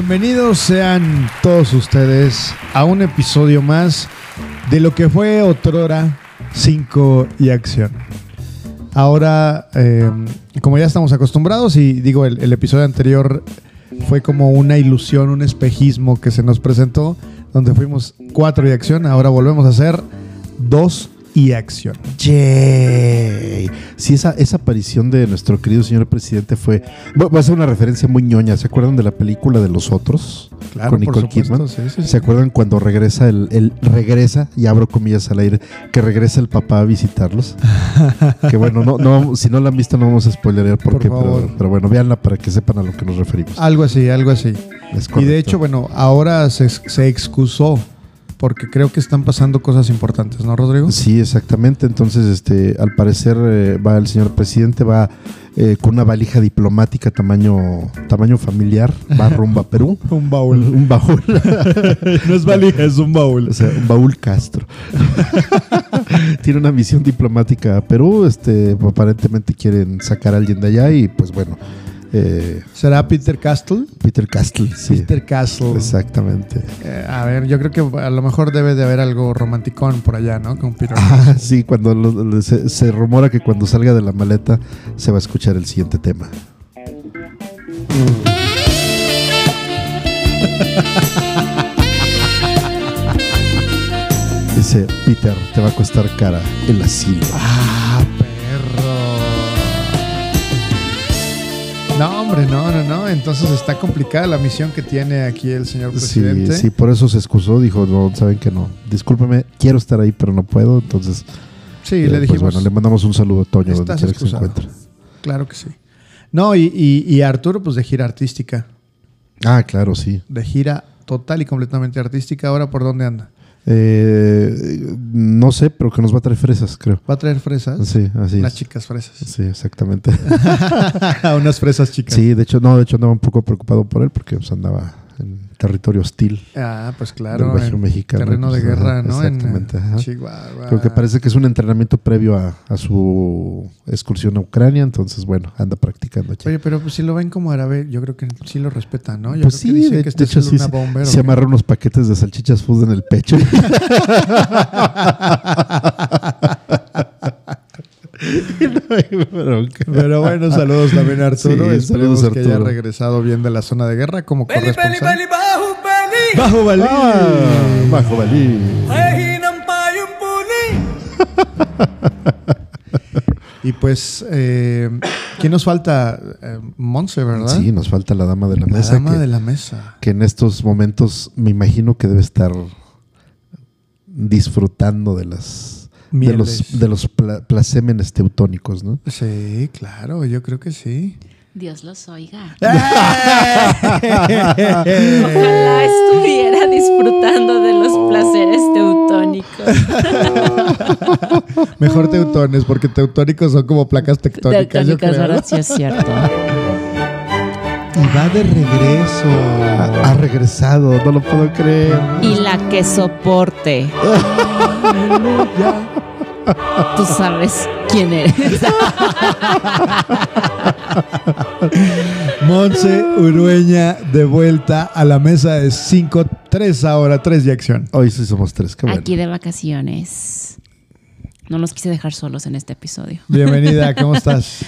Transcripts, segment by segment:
Bienvenidos sean todos ustedes a un episodio más de lo que fue Otrora 5 y Acción. Ahora, eh, como ya estamos acostumbrados, y digo, el, episodio anterior fue como una ilusión, un espejismo que se nos presentó, donde fuimos 4 y Acción, ahora volvemos a hacer 2 y Acción. Yay. Sí, esa, esa aparición de nuestro querido señor presidente fue. Va va a ser una referencia muy ñoña. ¿Se acuerdan de la película de los otros? Claro, con Nicole supuesto, Kidman. sí, sí, sí. ¿Se acuerdan cuando regresa el, el- regresa, y abro comillas al aire, que regresa el papá a visitarlos? que bueno, no, no, si no la han visto, no vamos a spoilerear por, Por pero, pero bueno, véanla para que sepan a lo que nos referimos. Algo así, algo así. Y de hecho, bueno, ahora se, se excusó porque creo que están pasando cosas importantes, ¿no, Rodrigo? Sí, exactamente. Entonces, este, al parecer eh, va el señor presidente, va eh, con una valija diplomática tamaño, tamaño familiar, va rumbo a Perú. Un baúl. un baúl, no es valija, es un baúl. o sea, un baúl Castro. Tiene una misión diplomática a Perú. Este, aparentemente quieren sacar a alguien de allá y, pues bueno, eh, ¿Será Peter Castle? Peter Castle, sí, Peter Castle. exactamente. Eh, a ver, yo creo que a lo mejor debe de haber algo romanticón por allá, ¿no? Con Peter Ah, Castle. sí, cuando lo- lo- se, se rumora que cuando salga de la maleta se va a escuchar el siguiente tema. Dice, Peter, te va a costar cara el asilo. Ah, No, hombre, no, no, no. Entonces está complicada la misión que tiene aquí el señor Sí, presidente. sí, por eso se excusó, dijo, no, saben que no. Discúlpeme, quiero estar ahí, pero no puedo. Entonces, Sí, eh, le pues dijimos. bueno, le mandamos un saludo a Toño donde quiera que se encuentre. Claro que sí. No, y, y, y Arturo, pues de gira artística. Ah, claro, sí. De gira total y completamente artística. Ahora, ¿por dónde anda? Eh, no sé, pero que nos va a traer fresas, creo. ¿Va a traer fresas? Sí, así Unas es. chicas fresas. Sí, exactamente. Unas fresas chicas. Sí, de hecho, no, de hecho andaba un poco preocupado por él porque pues, andaba en territorio hostil. Ah, pues claro. Del en mexicano, Terreno de pues, guerra, ajá, ¿no? En- exactamente, en. Chihuahua. Creo que parece que es un entrenamiento previo a, a su excursión a Ucrania, entonces bueno, anda practicando aquí. Oye, pero pues si lo ven como árabe, yo creo que sí lo respetan, ¿no? Yo pues creo sí, que dicen de, que de hecho sí, una bomba. se, se amarra unos paquetes de salchichas food en el pecho. Y no hay bronca. Pero bueno, saludos también a Arturo. Sí, Esperemos saludos, que haya Arturo. regresado bien de la zona de guerra como bali, corresponsal. bali, bahu, bali. ¡Bajo Balí! Ah, bajo ng payong puli. Y pues, eh, ¿quién nos falta? Eh, Monse, ¿verdad? Sí, nos falta la dama de la la mesa. dama que, de la mesa. que en estos momentos me imagino que debe estar disfrutando de las de los, de los pla- placémenes teutónicos, ¿no? Sí, claro, yo creo que sí. Dios los oiga. ¡Eh! Ojalá estuviera disfrutando de los placeres teutónicos. Mejor teutones, porque teutónicos son como placas tectónicas. yo Teutónicas, creo. ¿verdad? Sí, es cierto. Y va de regreso. Ha, ha regresado, no lo puedo creer. Y la que soporte. Tú sabes quién eres. Monse Urueña de vuelta a la mesa de 5, 3 ahora, 3 de acción. Hoy sí somos tres, qué bueno. Aquí de vacaciones. No nos quise dejar solos en este episodio. Bienvenida, ¿cómo estás?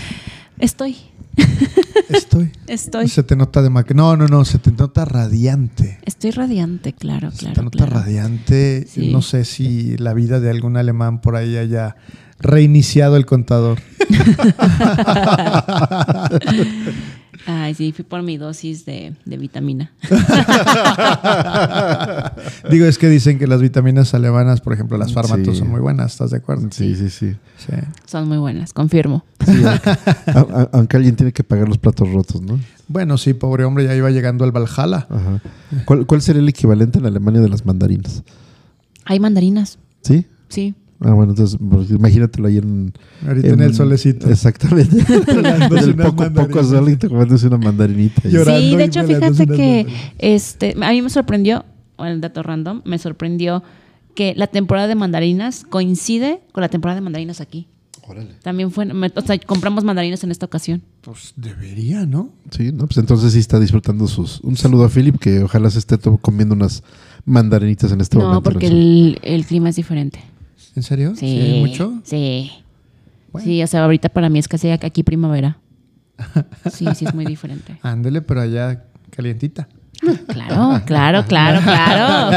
Estoy, Estoy. estoy. Se te nota de. No, no, no, se te nota radiante. Estoy radiante, claro, se te claro. nota claro. radiante. Sí. No sé si la vida de algún alemán por ahí haya reiniciado el contador. Ay, sí, fui por mi dosis de, de vitamina. Digo, es que dicen que las vitaminas alemanas, por ejemplo, las fármacos Sí. son muy buenas, ¿estás de acuerdo? Sí, sí, sí. Sí. Son muy buenas, confirmo. Sí, aunque, a- a- aunque alguien tiene que pagar los platos rotos, ¿no? Bueno, sí, pobre hombre, ya iba llegando al Valhalla. Ajá. ¿Cuál, cuál sería el equivalente en Alemania de las mandarinas? Hay mandarinas, ¿Sí? sí. Ah, bueno, entonces pues, imagínatelo ahí en... Ahorita en, el solecito. Exactamente. El poco, poco sol y te comiéndose una mandarinita. Llorando Sí, de hecho, fíjate que este, a mí me sorprendió, bueno, el dato random, me sorprendió que la temporada de mandarinas coincide con la temporada de mandarinas aquí. Órale. También fue, me- o sea, compramos mandarinas en esta ocasión. Pues debería, ¿no? Sí, no, pues entonces sí está disfrutando sus. Un saludo a Philip, que ojalá se esté comiendo unas mandarinitas en este no, momento. porque en el el, el clima es diferente. ¿En serio? Sí. ¿Mucho? Sí. Bueno. Sí, o sea, ahorita para mí es casi aquí primavera. Sí, sí, es muy diferente. Ándele, pero allá calientita. Claro, claro, claro, claro.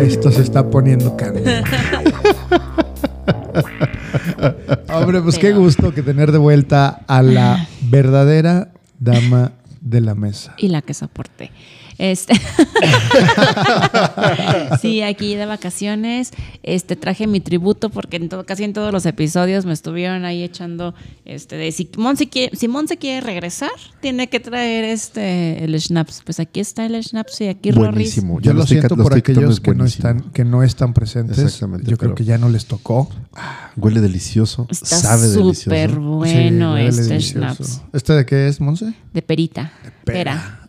Esto se está poniendo candente. Hombre, pues qué gusto que tener de vuelta a la verdadera dama de la mesa. Y la que soporté. Este. sí, aquí de vacaciones. Este traje mi tributo porque en todo, casi en todos los episodios me estuvieron ahí echando este de si Monse quiere, si Monse quiere regresar, tiene que traer este el schnapps. Pues aquí está el schnapps y aquí Rorris. Buenísimo. Yo Ya lo siento por aquellos que no, están, que no están presentes. Exactamente, Yo creo que ya no les tocó. Huele delicioso. Está sabe súper delicioso. bueno Sí, este delicioso. schnapps. ¿Este de qué es, Monse? De perita. pera. Pera.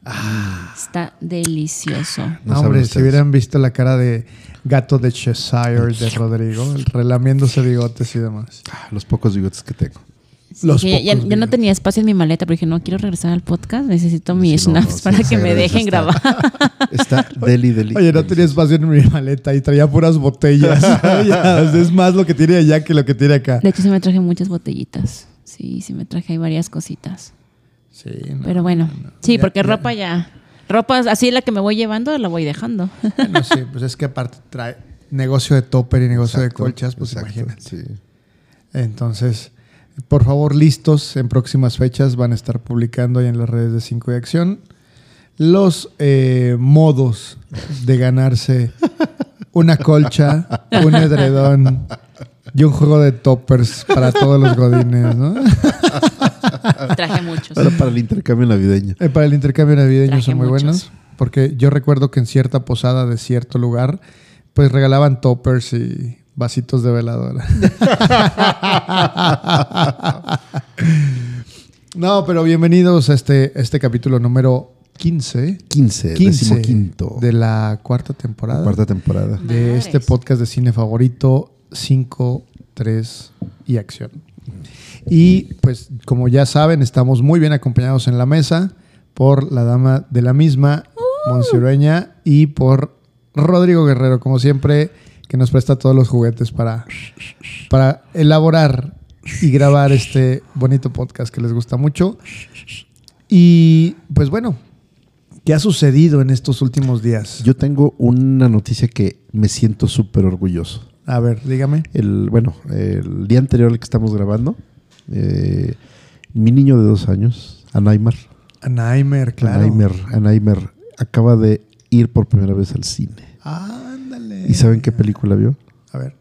Está delicioso. No hombre, si hubieran visto la cara de gato de Cheshire de Rodrigo, el relamiéndose bigotes y demás. Ah, Los pocos bigotes que tengo. Sí, Los que ya, no tenía espacio en mi maleta, pero dije, no quiero regresar al podcast, necesito mi Sí, no, schnapps no, sí, para que me dejen está- grabar. Está deli, deli. Oye, no tenía espacio en mi maleta y traía puras botellas. Es más lo que tiene allá que lo que tiene acá. De hecho, sí me traje muchas botellitas. Sí, sí me traje ahí varias cositas. Sí, no. Pero bueno, sí, Ya- porque ya- ropa ya... Ropa así la que me voy llevando, la voy dejando. Bueno, sí, pues es que aparte trae negocio de topper y negocio de colchas, pues exacto, imagínate. sí. Entonces, por favor, listos. En próximas fechas van a estar publicando ahí en las redes de 5 de Acción los eh, modos de ganarse una colcha, un edredón y un juego de toppers para todos los godines, ¿no? traje muchos. Ahora para el intercambio navideño. Eh, para el intercambio navideño Traje son muy muchos. buenos. Porque yo recuerdo que en cierta posada de cierto lugar, pues regalaban toppers y vasitos de veladora. no, pero bienvenidos a este, este capítulo número 15. 15, 15 decimoquinto. de la cuarta temporada. cuarta temporada. de Madres. este podcast de cine favorito 5, 3 y acción. Y pues como ya saben, estamos muy bien acompañados en la mesa por la dama de la misma, Ureña, y por Rodrigo Guerrero, como siempre, que nos presta todos los juguetes para, para elaborar y grabar este bonito podcast que les gusta mucho. Y pues bueno, ¿qué ha sucedido en estos últimos días? Yo tengo una noticia que me siento súper orgulloso. A ver, dígame. El, bueno, el día anterior al que estamos grabando, eh, mi niño de dos años, Anaimar, Anheimer, claro. Anheimer, Anheimer, acaba de ir por primera vez al cine. Ándale. ¿Y saben qué película vio? A ver,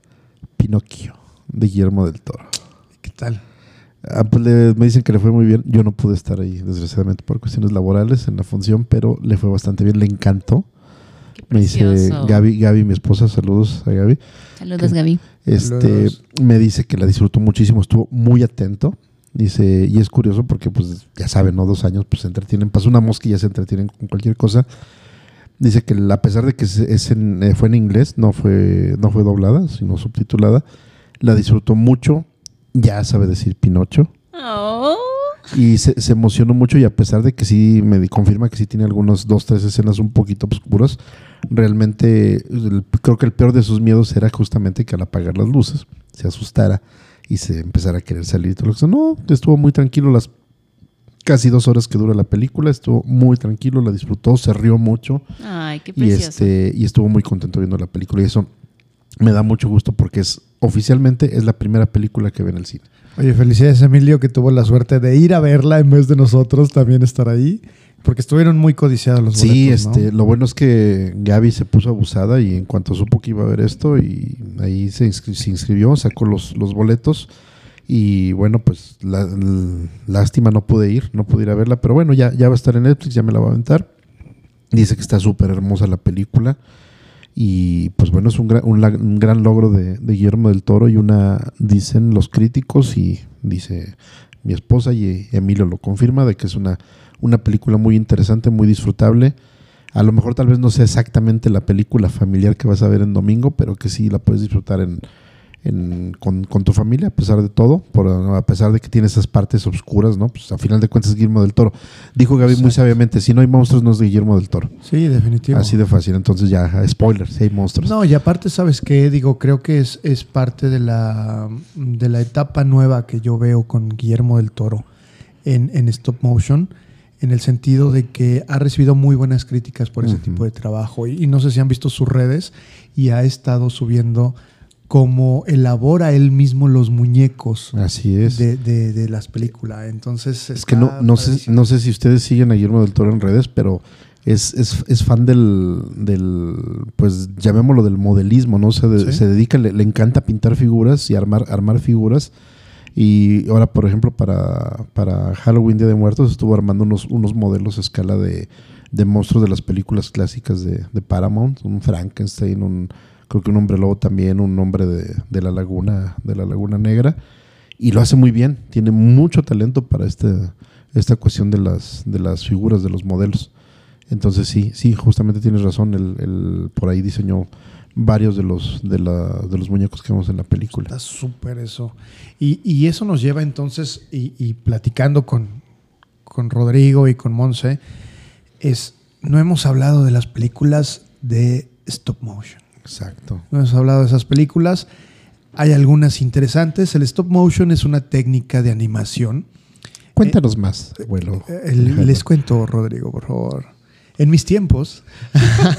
Pinocchio, de Guillermo del Toro. ¿qué tal? Ah, pues le- me dicen que le fue muy bien. Yo no pude estar ahí, desgraciadamente, por cuestiones laborales en la función, pero le fue bastante bien. Le encantó. Me dice. Gaby, Gaby, mi esposa, saludos a Gaby. Saludos, Gaby. Este, Saludos. me dice que la disfrutó muchísimo, estuvo muy atento. Dice, y es curioso porque, pues, ya saben, ¿no? Dos años, pues se entretienen. Pasa una mosca y ya se entretienen con cualquier cosa. Dice que a pesar de que es- es en- eh, fue en inglés, no fue, no fue doblada, sino subtitulada, la disfrutó mucho. Ya sabe decir Pinocho. Oh. Y se, se emocionó mucho y a pesar de que sí me confirma que sí tiene algunos dos, tres escenas un poquito oscuras, realmente el- creo que el peor de sus miedos era justamente que al apagar las luces se asustara y se empezara a querer salir. y todo lo que sea. No, estuvo muy tranquilo las casi dos horas que dura la película, estuvo muy tranquilo, la disfrutó, se rió mucho Ay, qué y, este, y estuvo muy contento viendo la película y eso me da mucho gusto porque es oficialmente es la primera película que ve en el cine. Oye, felicidades Emilio que tuvo la suerte de ir a verla en vez de nosotros también estar ahí, porque estuvieron muy codiciados los Sí, boletos, ¿no? este, lo bueno es que Gaby se puso abusada y en cuanto supo que iba a ver esto y ahí se, inscri- se inscribió, sacó los, los boletos y bueno, pues la- lástima no pude ir, no pude ir a verla, pero bueno, ya, ya va a estar en Netflix, ya me la va a aventar. Dice que está súper hermosa la película y pues bueno, es un, gran- un un gran logro de, de Guillermo del Toro y una, dicen los críticos y dice mi esposa y Emilio lo confirma, de que es una, una película muy interesante, muy disfrutable. A lo mejor tal vez no sea exactamente la película familiar que vas a ver en domingo, pero que sí la puedes disfrutar en, en- con, con tu familia, a pesar de todo, por, a pesar de que tiene esas partes oscuras, ¿no? Pues a final de cuentas es Guillermo del Toro. Dijo Gaby muy sabiamente, si no hay monstruos no es de Guillermo del Toro. Sí, definitivo. Así de fácil, entonces ya, spoiler, si hay monstruos. No, y aparte, ¿sabes qué? Digo, creo que es, es parte de la, de la etapa nueva que yo veo con Guillermo del Toro en, en stop motion, en el sentido de que ha recibido muy buenas críticas por ese tipo de trabajo. Y, y no sé si han visto sus redes y ha estado subiendo cómo elabora él mismo los muñecos Así es. de, de- de las películas. Entonces, Es que no, no, sé, no sé si ustedes siguen a Guillermo del Toro en redes, pero es, es, es fan del, del, pues llamémoslo del modelismo, ¿no? Se, de- Sí. se dedica, le, le encanta pintar figuras y armar, armar figuras. Y ahora, por ejemplo, para, para Halloween Día de Muertos estuvo armando unos, unos modelos a escala de, de monstruos de las películas clásicas de, de Paramount, un Frankenstein, un, creo que un hombre lobo también, un hombre de, la laguna, de la laguna negra y lo hace muy bien. Tiene mucho talento para este, esta cuestión de las, de las figuras, de los modelos. Entonces sí, sí, justamente tienes razón. El, el- por ahí diseñó varios de los, de, la, de los muñecos que vemos en la película. Está súper eso. Y, y eso nos lleva entonces, y, y platicando con, con Rodrigo y con Monse, es, no hemos hablado de las películas de stop motion. Exacto. No hemos hablado de esas películas. Hay algunas interesantes. El stop motion es una técnica de animación. Cuéntanos más, abuelo. Eh, el- les cuento, Rodrigo, por favor. En mis tiempos,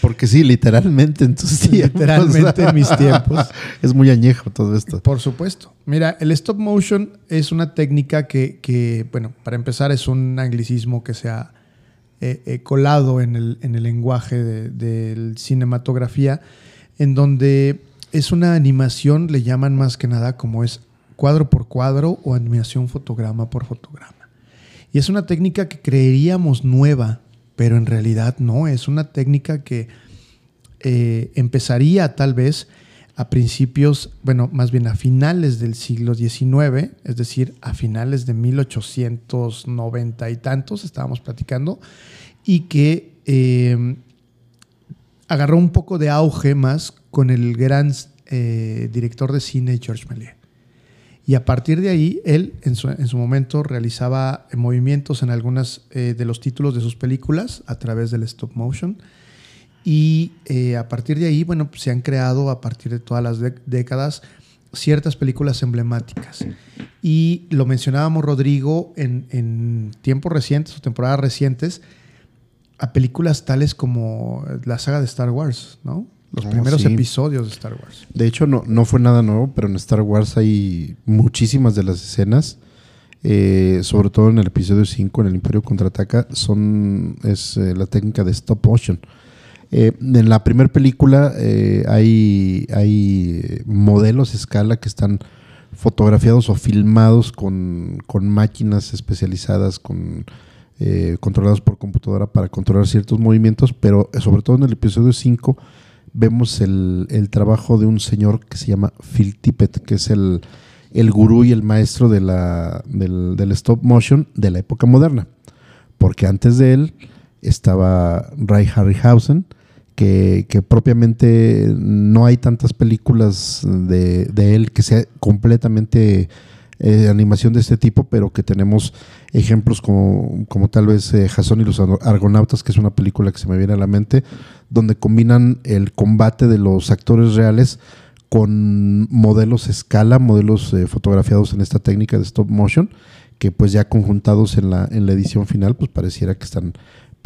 Porque sí, literalmente en tus tiempos. literalmente en mis tiempos, es muy añejo todo esto. Por supuesto. Mira, el stop motion es una técnica que, que, bueno, para empezar es un anglicismo que se ha eh, eh, colado en el, en el lenguaje de, de cinematografía, en donde es una animación, le llaman más que nada como es cuadro por cuadro o animación fotograma por fotograma. Y es una técnica que creeríamos nueva, pero en realidad no, es una técnica que eh, empezaría tal vez a principios, bueno, más bien a finales del siglo XIX, es decir, a finales de 1890 y tantos, estábamos platicando, y que eh, agarró un poco de auge más con el gran eh, director de cine George Méliès. Y a partir de ahí, él en su, en su momento realizaba eh, movimientos en algunos de los títulos de sus películas a través del stop motion. Y eh, a partir de ahí, bueno, pues se han creado a partir de todas las dé- décadas ciertas películas emblemáticas. Y lo mencionábamos, Rodrigo, en, en tiempos recientes o temporadas recientes, a películas tales como la saga de Star Wars, ¿no? Los Oh, primeros sí. episodios de Star Wars. De hecho, no, no fue nada nuevo, pero en Star Wars hay muchísimas de las escenas, eh, sobre todo en el episodio 5, en el Imperio Contraataca, son, es eh, la técnica de stop motion. Eh, en la primera película eh, hay, eh, modelos a escala que están fotografiados o filmados con, máquinas especializadas, con, eh, controladas por computadora para controlar ciertos movimientos, pero sobre todo en el episodio 5 vemos el, trabajo de un señor que se llama Phil Tippett, que es el, el gurú y el maestro de la, del stop motion de la época moderna. Porque antes de él estaba Ray Harryhausen, que, propiamente no hay tantas películas de, él que sea completamente eh, animación de este tipo, pero que tenemos ejemplos como, tal vez eh, Jason y los Argonautas, que es una película que se me viene a la mente, donde combinan el combate de los actores reales con modelos escala, modelos eh, fotografiados en esta técnica de stop motion, que pues ya conjuntados en la, en la edición final, pues pareciera que están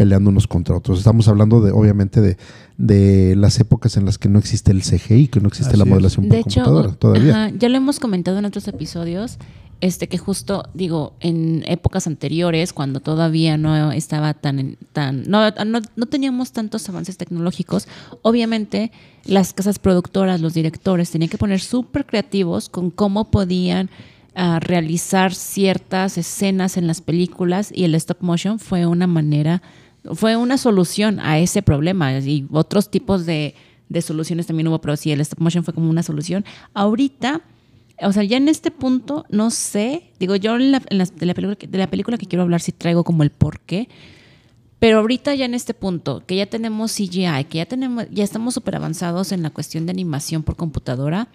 peleando unos contra otros. Estamos hablando de, obviamente, de, de las épocas en las que no existe el CGI, que no existe Así la es. modelación por De hecho, computadora todavía. ajá, ya lo hemos comentado en otros episodios, este que justo digo en épocas anteriores cuando todavía no estaba tan en- tan no, no, no teníamos tantos avances tecnológicos, obviamente las casas productoras, los directores tenían que poner súper creativos con cómo podían ah, realizar ciertas escenas en las películas y el stop motion fue una manera fue una solución a ese problema y otros tipos de, de soluciones también hubo, pero sí, el stop motion fue como una solución. Ahorita, o sea, ya en este punto, no sé, digo, yo en la, en las- de, la película, de la película que quiero hablar sí traigo como el por qué, Pero ahorita ya en este punto, que ya tenemos CGI, que ya tenemos, ya estamos súper avanzados en la cuestión de animación por computadora,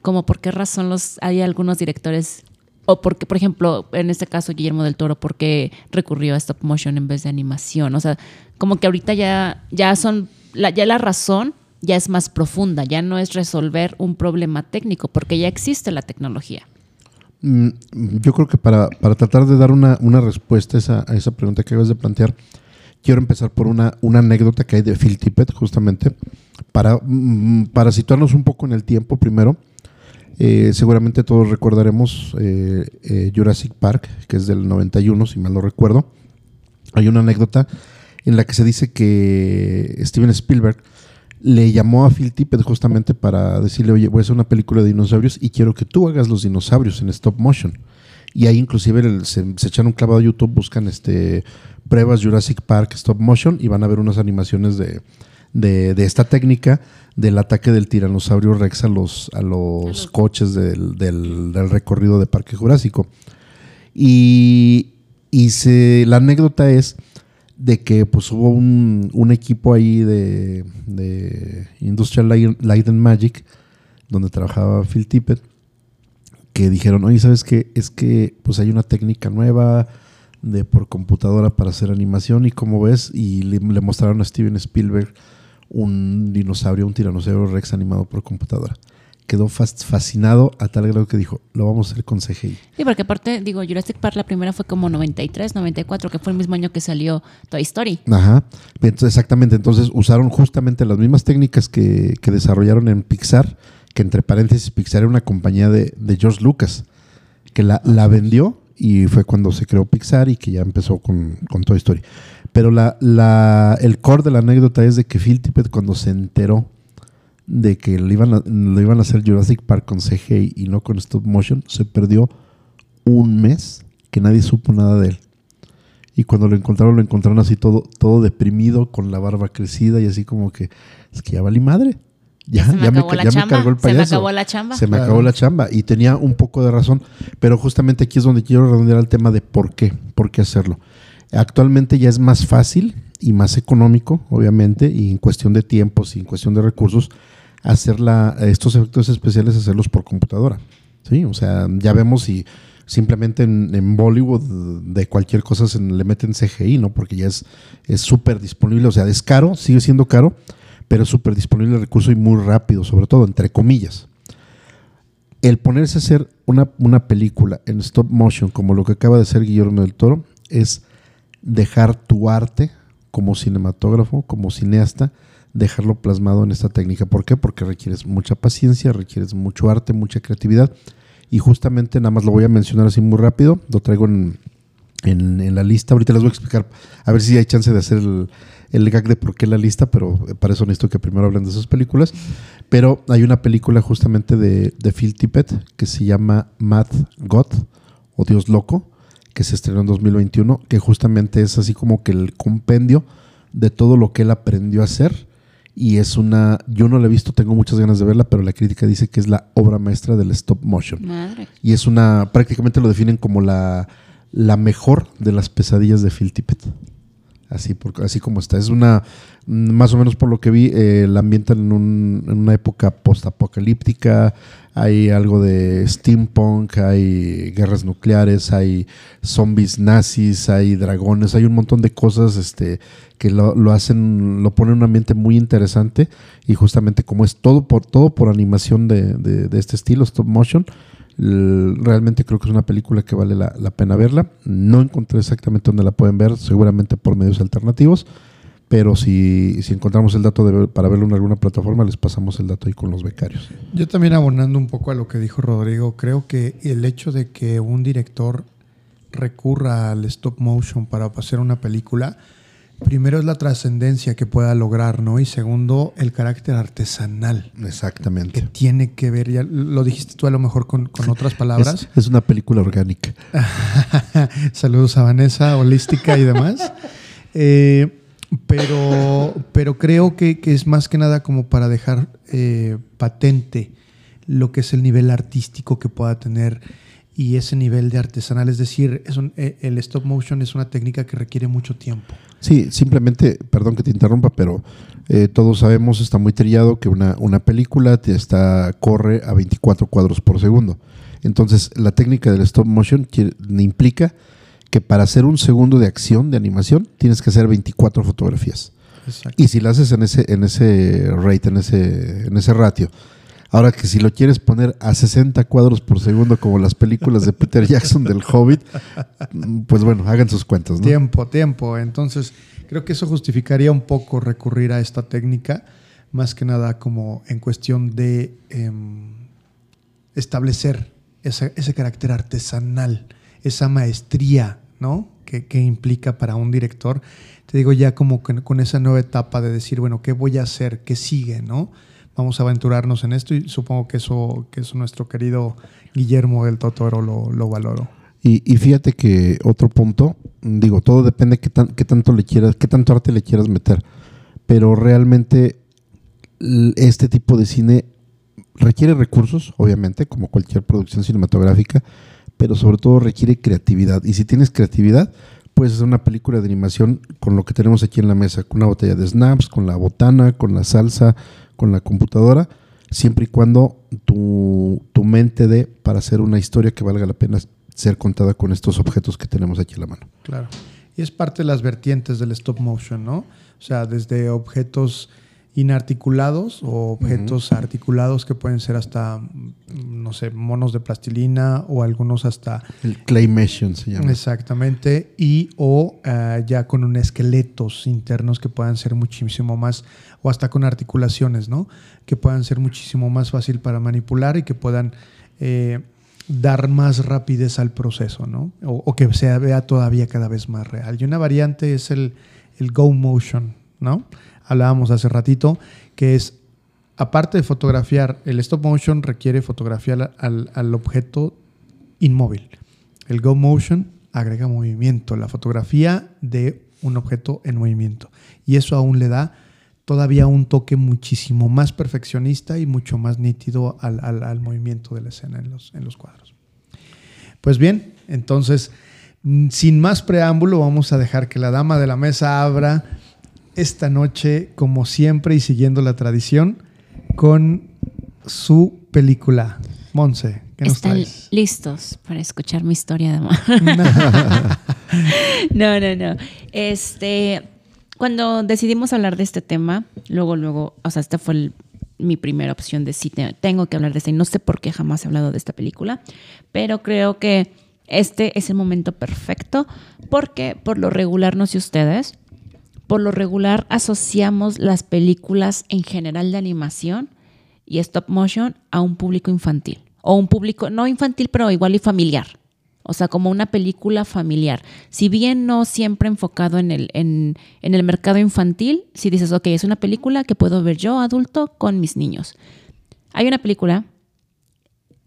como por qué razón los, hay algunos directores, o porque, por ejemplo, en este caso Guillermo del Toro, ¿por qué recurrió a stop motion en vez de animación? O sea, como que ahorita ya, ya son, la, ya la razón ya es más profunda, ya no es resolver un problema técnico, porque ya existe la tecnología. Mm, Yo creo que para, para tratar de dar una, una respuesta a esa, a esa pregunta que acabas de plantear, quiero empezar por una, una anécdota que hay de Phil Tippett, justamente, para, mm, para situarnos un poco en el tiempo primero. Eh, seguramente todos recordaremos eh, eh, Jurassic Park, que es del 91, si mal no recuerdo. Hay una anécdota en la que se dice que Steven Spielberg le llamó a Phil Tippett justamente para decirle, oye, voy a hacer una película de dinosaurios y quiero que tú hagas los dinosaurios en stop motion. Y ahí inclusive se, se echan un clavado a YouTube, buscan este pruebas Jurassic Park stop motion y van a ver unas animaciones de, de, de esta técnica del ataque del tiranosaurio Rex a los, a los coches del, del- del recorrido de Parque Jurásico. Y, y se, la anécdota es de que pues hubo un, un equipo ahí de, de Industrial Light Light and Magic, donde trabajaba Phil Tippett, que dijeron, oye, ¿sabes qué? Es que pues hay una técnica nueva de por computadora para hacer animación y como ves, y le, le mostraron a Steven Spielberg un dinosaurio, un tiranosaurio Rex animado por computadora. Quedó fas- fascinado a tal grado que dijo, lo vamos a hacer con CGI. Sí, porque aparte, digo, Jurassic Park la primera fue como 93, 94, que fue el mismo año que salió Toy Story. Ajá. Entonces, exactamente. Entonces usaron justamente las mismas técnicas que, que desarrollaron en Pixar, que entre paréntesis Pixar era una compañía de, de George Lucas, que la, la vendió y fue cuando se creó Pixar y que ya empezó con, con Toy Story. Pero la, la, el core de la anécdota es de que Phil Tippett cuando se enteró de que le iban a, lo iban a hacer Jurassic Park con CGI y no con stop motion, se perdió un mes que nadie supo nada de él. Y cuando lo encontraron, lo encontraron así todo, todo deprimido, con la barba crecida y así como que, es que ya valí madre. Ya, Se me ya me, acabó ca- la ya me chamba, cargó el se me payaso. acabó la chamba. Se me Claro. acabó la chamba. Y tenía un poco de razón. Pero justamente aquí es donde quiero redondear el tema de por qué, por qué hacerlo. Actualmente ya es más fácil y más económico, obviamente, y en cuestión de tiempos y en cuestión de recursos, hacer estos efectos especiales, hacerlos por computadora. ¿Sí? O sea, ya vemos si simplemente en, Bollywood de cualquier cosa se le meten CGI, ¿no? Porque ya es es súper disponible. O sea, es caro, sigue siendo caro, pero es súper disponible el recurso y muy rápido, sobre todo, entre comillas el ponerse a hacer una, una película en stop motion, como lo que acaba de hacer Guillermo del Toro, es dejar tu arte como cinematógrafo, como cineasta, dejarlo plasmado en esta técnica. ¿Por qué? Porque requieres mucha paciencia, requieres mucho arte, mucha creatividad. Y justamente, nada más lo voy a mencionar así muy rápido, lo traigo en, en, la lista. Ahorita les voy a explicar, a ver si hay chance de hacer el, el gag de por qué la lista, pero para eso necesito que primero hablen de esas películas. Pero hay una película justamente de, de Phil Tippett que se llama Mad God o Dios Loco, que se estrenó en 2021, que justamente es así como que el compendio de todo lo que él aprendió a hacer. Y es una, yo no la he visto, tengo muchas ganas de verla, pero la crítica dice que es la obra maestra del stop motion. Madre. Y es una, prácticamente lo definen como la, la mejor de las pesadillas de Phil Tippett. Así, por- así como está. Es una, más o menos por lo que vi, eh, la ambientan en, un- en una época post-apocalíptica. Hay algo de steampunk, hay guerras nucleares, hay zombies nazis, hay dragones, hay un montón de cosas este, que lo, hacen, lo ponen en un ambiente muy interesante. Y justamente como es todo por, todo por animación de, de- de este estilo, stop motion, Realmente creo que es una película que vale la pena verla. No encontré exactamente dónde la pueden ver, seguramente por medios alternativos. Pero si, si encontramos el dato de para verlo en alguna plataforma, les pasamos el dato ahí con los becarios. Yo también abonando un poco a lo que dijo Rodrigo, creo que el hecho de que un director recurra al stop motion para hacer una película, primero es la trascendencia que pueda lograr, ¿no? Y segundo, el carácter artesanal que Exactamente. tiene que ver, ya lo dijiste tú a lo mejor con, con otras palabras. Es, es una película orgánica. Saludos a Vanessa, holística y demás. Eh, pero, pero creo que, que es más que nada como para dejar eh, patente lo que es el nivel artístico que pueda tener y ese nivel de artesanal. Es decir, es un- eh, el stop motion es una técnica que requiere mucho tiempo. Sí, simplemente, perdón que te interrumpa, pero eh, todos sabemos, está muy trillado que una, una película te está, corre a 24 cuadros por segundo. Entonces, la técnica del stop motion implica que para hacer un segundo de acción, de animación, tienes que hacer 24 fotografías. Exacto. Y si lo haces en ese, en ese rate, en ese, en ese ratio. Ahora que si lo quieres poner a 60 cuadros por segundo, como las películas de Peter Jackson del Hobbit, mm, pues bueno, hagan sus cuentas, ¿no? Tiempo, tiempo. Entonces, creo que eso justificaría un poco recurrir a esta técnica, más que nada como en cuestión de em, establecer ese, ese carácter artesanal, esa maestría, ¿no? Que, implica para un director. Te digo ya como con, esa nueva etapa de decir, bueno, ¿qué voy a hacer? ¿Qué sigue? ¿No? Vamos a aventurarnos en esto y supongo que eso, que eso nuestro querido Guillermo del Totoro lo, lo. Y, y fíjate que otro punto, digo, todo depende qué, tan, qué tanto le quieras, qué tanto arte le quieras meter. Pero realmente este tipo de cine requiere recursos, obviamente, como cualquier producción cinematográfica, pero sobre todo requiere creatividad. Y si tienes creatividad, puedes hacer una película de animación con lo que tenemos aquí en la mesa, con una botella de snaps, con la botana, con la salsa, con la computadora, siempre y cuando tu, tu mente dé para hacer una historia que valga la pena ser contada con estos objetos que tenemos aquí en la mano. Claro. Y es parte de las vertientes del stop motion, ¿no? O sea, desde objetos inarticulados o objetos articulados que pueden ser hasta, no sé, monos de plastilina o algunos hasta El claymation se llama. Exactamente. Y o ah, ya con un esqueletos internos que puedan ser muchísimo más, o hasta con articulaciones, ¿no? Que puedan ser muchísimo más fácil para manipular y que puedan eh, dar más rapidez al proceso, ¿no? O, o que se vea todavía cada vez más real. Y una variante es el, el Go Motion, ¿no? Hablábamos hace ratito, que es aparte de fotografiar, el stop motion requiere fotografiar al, al objeto inmóvil. El Go Motion agrega movimiento, la fotografía de un objeto en movimiento. Y eso aún le da todavía un toque muchísimo más perfeccionista y mucho más nítido al, al- movimiento de la escena en los, en los cuadros. Pues bien, entonces, mm, sin más preámbulo, vamos a dejar que la dama de la mesa abra esta noche, como siempre y siguiendo la tradición, con su película. Monse, ¿qué nos Están traes? listos para escuchar mi historia de amor. no, no, no. Este, cuando decidimos hablar de este tema, luego, luego, o sea, esta fue el- mi primera opción de te- tengo que hablar de este. Y no sé por qué jamás he hablado de esta película, pero creo que este es el momento perfecto porque por lo regular, no sé ustedes, por lo regular asociamos las películas en general de animación y stop motion a un público infantil. O un público, no infantil, pero igual y familiar. O sea, como una película familiar. Si bien no siempre enfocado en el, en, el mercado infantil, si dices, ok, es una película que puedo ver yo, adulto, con mis niños. Hay una película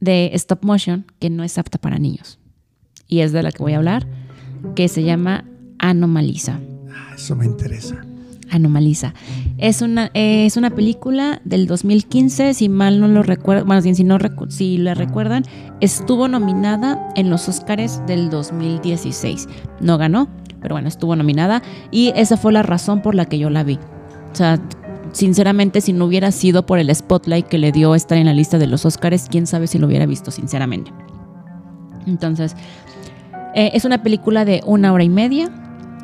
de stop motion que no es apta para niños. Y es de la que voy a hablar, que se llama Anomalisa. Ah, Eso me interesa. Anomaliza. Es una, es una película del 2015, si mal no lo recuerdo, más bien si, no recu- si la recuerdan, estuvo nominada en los Oscars del 2016. No ganó, pero bueno, estuvo nominada y esa fue la razón por la que yo la vi. O sea, sinceramente, si no hubiera sido por el spotlight que le dio estar en la lista de los Oscars, quién sabe si lo hubiera visto, sinceramente. Entonces, eh, es una película de una hora y media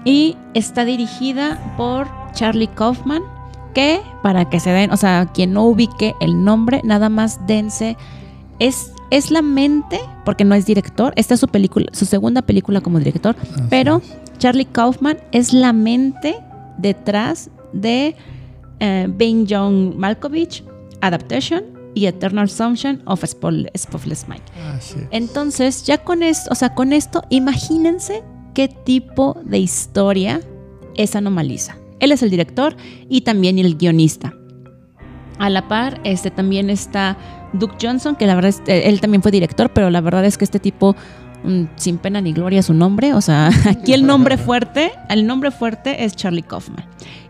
y está dirigida por Charlie Kaufman, que para que se den, o sea, quien no ubique el nombre, nada más dense, es, es la mente, porque no es director, esta es su película, su segunda película como director, pero Charlie Kaufman es la mente detrás de eh, Being John Malkovich, Adaptation y Eternal Sunshine of Spotless Mind. Entonces, ya con esto, o sea, con esto, imagínense qué tipo de historia es Anomaliza. Él es el director y también el guionista. A la par, este también está Duke Johnson, que la verdad es, eh, él también fue director, pero la verdad es que este tipo, mm, sin pena ni gloria su nombre, o sea, aquí el nombre fuerte, el nombre fuerte es Charlie Kaufman.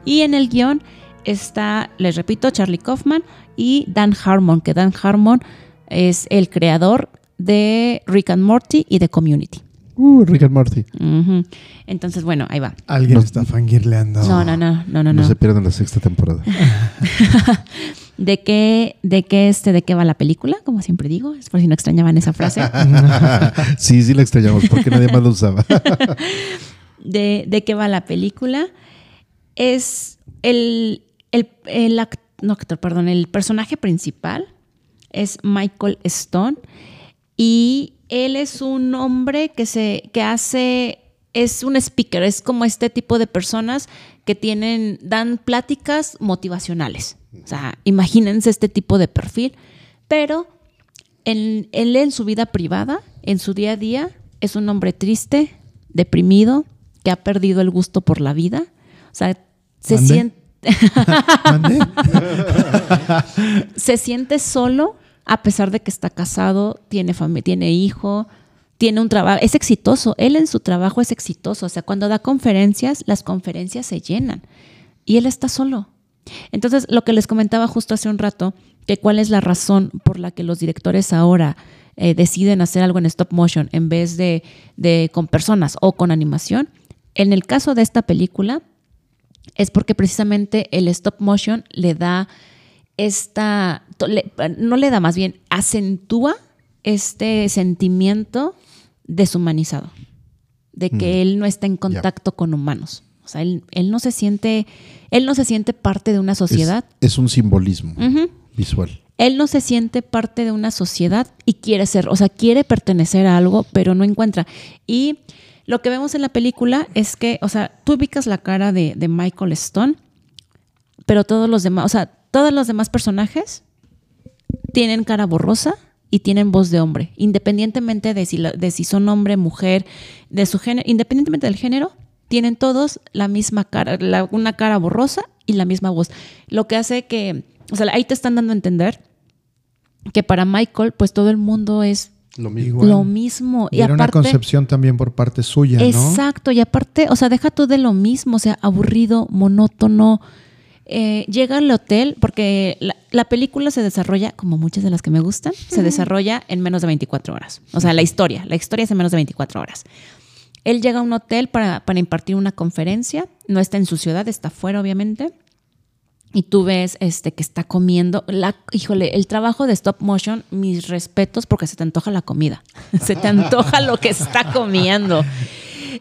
Y en el guion está, les repito, Charlie Kaufman y Dan Harmon, que Dan Harmon es el creador de Rick and Morty y de Community. Uh, Rick and Morty. Entonces, bueno, ahí va. Alguien No- está fangirleando. No, no, no, no, no, No, no. se pierdan la sexta temporada. ¿De qué, de qué, este, de qué va la película? Como siempre digo, es por si no extrañaban esa frase. sí, sí la extrañamos porque nadie más la usaba. de, de qué va la película. Es el, el, el act- no, actor, perdón, el personaje principal es Michael Stone y él es un hombre que se que hace es un speaker, es como este tipo de personas que tienen dan pláticas motivacionales. O sea, imagínense este tipo de perfil, pero en- él en su vida privada, en su día a día, es un hombre triste, deprimido, que ha perdido el gusto por la vida. O sea, se siente, se siente solo a pesar de que está casado, tiene familia, tiene hijo, tiene un trabajo, es exitoso. Él en su trabajo es exitoso. O sea, cuando da conferencias, las conferencias se llenan y él está solo. Entonces, lo que les comentaba justo hace un rato, que cuál es la razón por la que los directores ahora eh, deciden hacer algo en stop motion en vez de, de con personas o con animación. En el caso de esta película, es porque precisamente el stop motion le da esta, no le da más bien, acentúa este sentimiento deshumanizado, de que él no está en contacto con humanos. O sea, él, él no se siente, él no se siente parte de una sociedad. Es, es un simbolismo visual. Él no se siente parte de una sociedad y quiere ser, o sea, quiere pertenecer a algo, pero no encuentra. Y lo que vemos en la película es que, o sea, tú ubicas la cara de, de Michael Stone, pero todos los demás, o sea, todos los demás personajes tienen cara borrosa y tienen voz de hombre, independientemente de si, la- de si son hombre, mujer, de su género, independientemente del género, tienen todos la misma cara, la- una cara borrosa y la misma voz. Lo que hace que, o sea, ahí te están dando a entender que para Michael, pues todo el mundo es Lo mismo. Lo mismo. Y era una concepción también por parte suya, ¿no? Exacto, y aparte, o sea, deja tú de lo mismo, o sea, aburrido, monótono. Eh, llega al hotel, porque la, la película se desarrolla, como muchas de las que me gustan, se desarrolla en menos de 24 horas. O sea, la historia, la historia es en menos de 24 horas. Él llega a un hotel para, para impartir una conferencia, no está en su ciudad, está fuera, obviamente. Y tú ves este, que está comiendo. La, híjole, el trabajo de stop motion, mis respetos, porque se te antoja la comida. Se te antoja lo que está comiendo.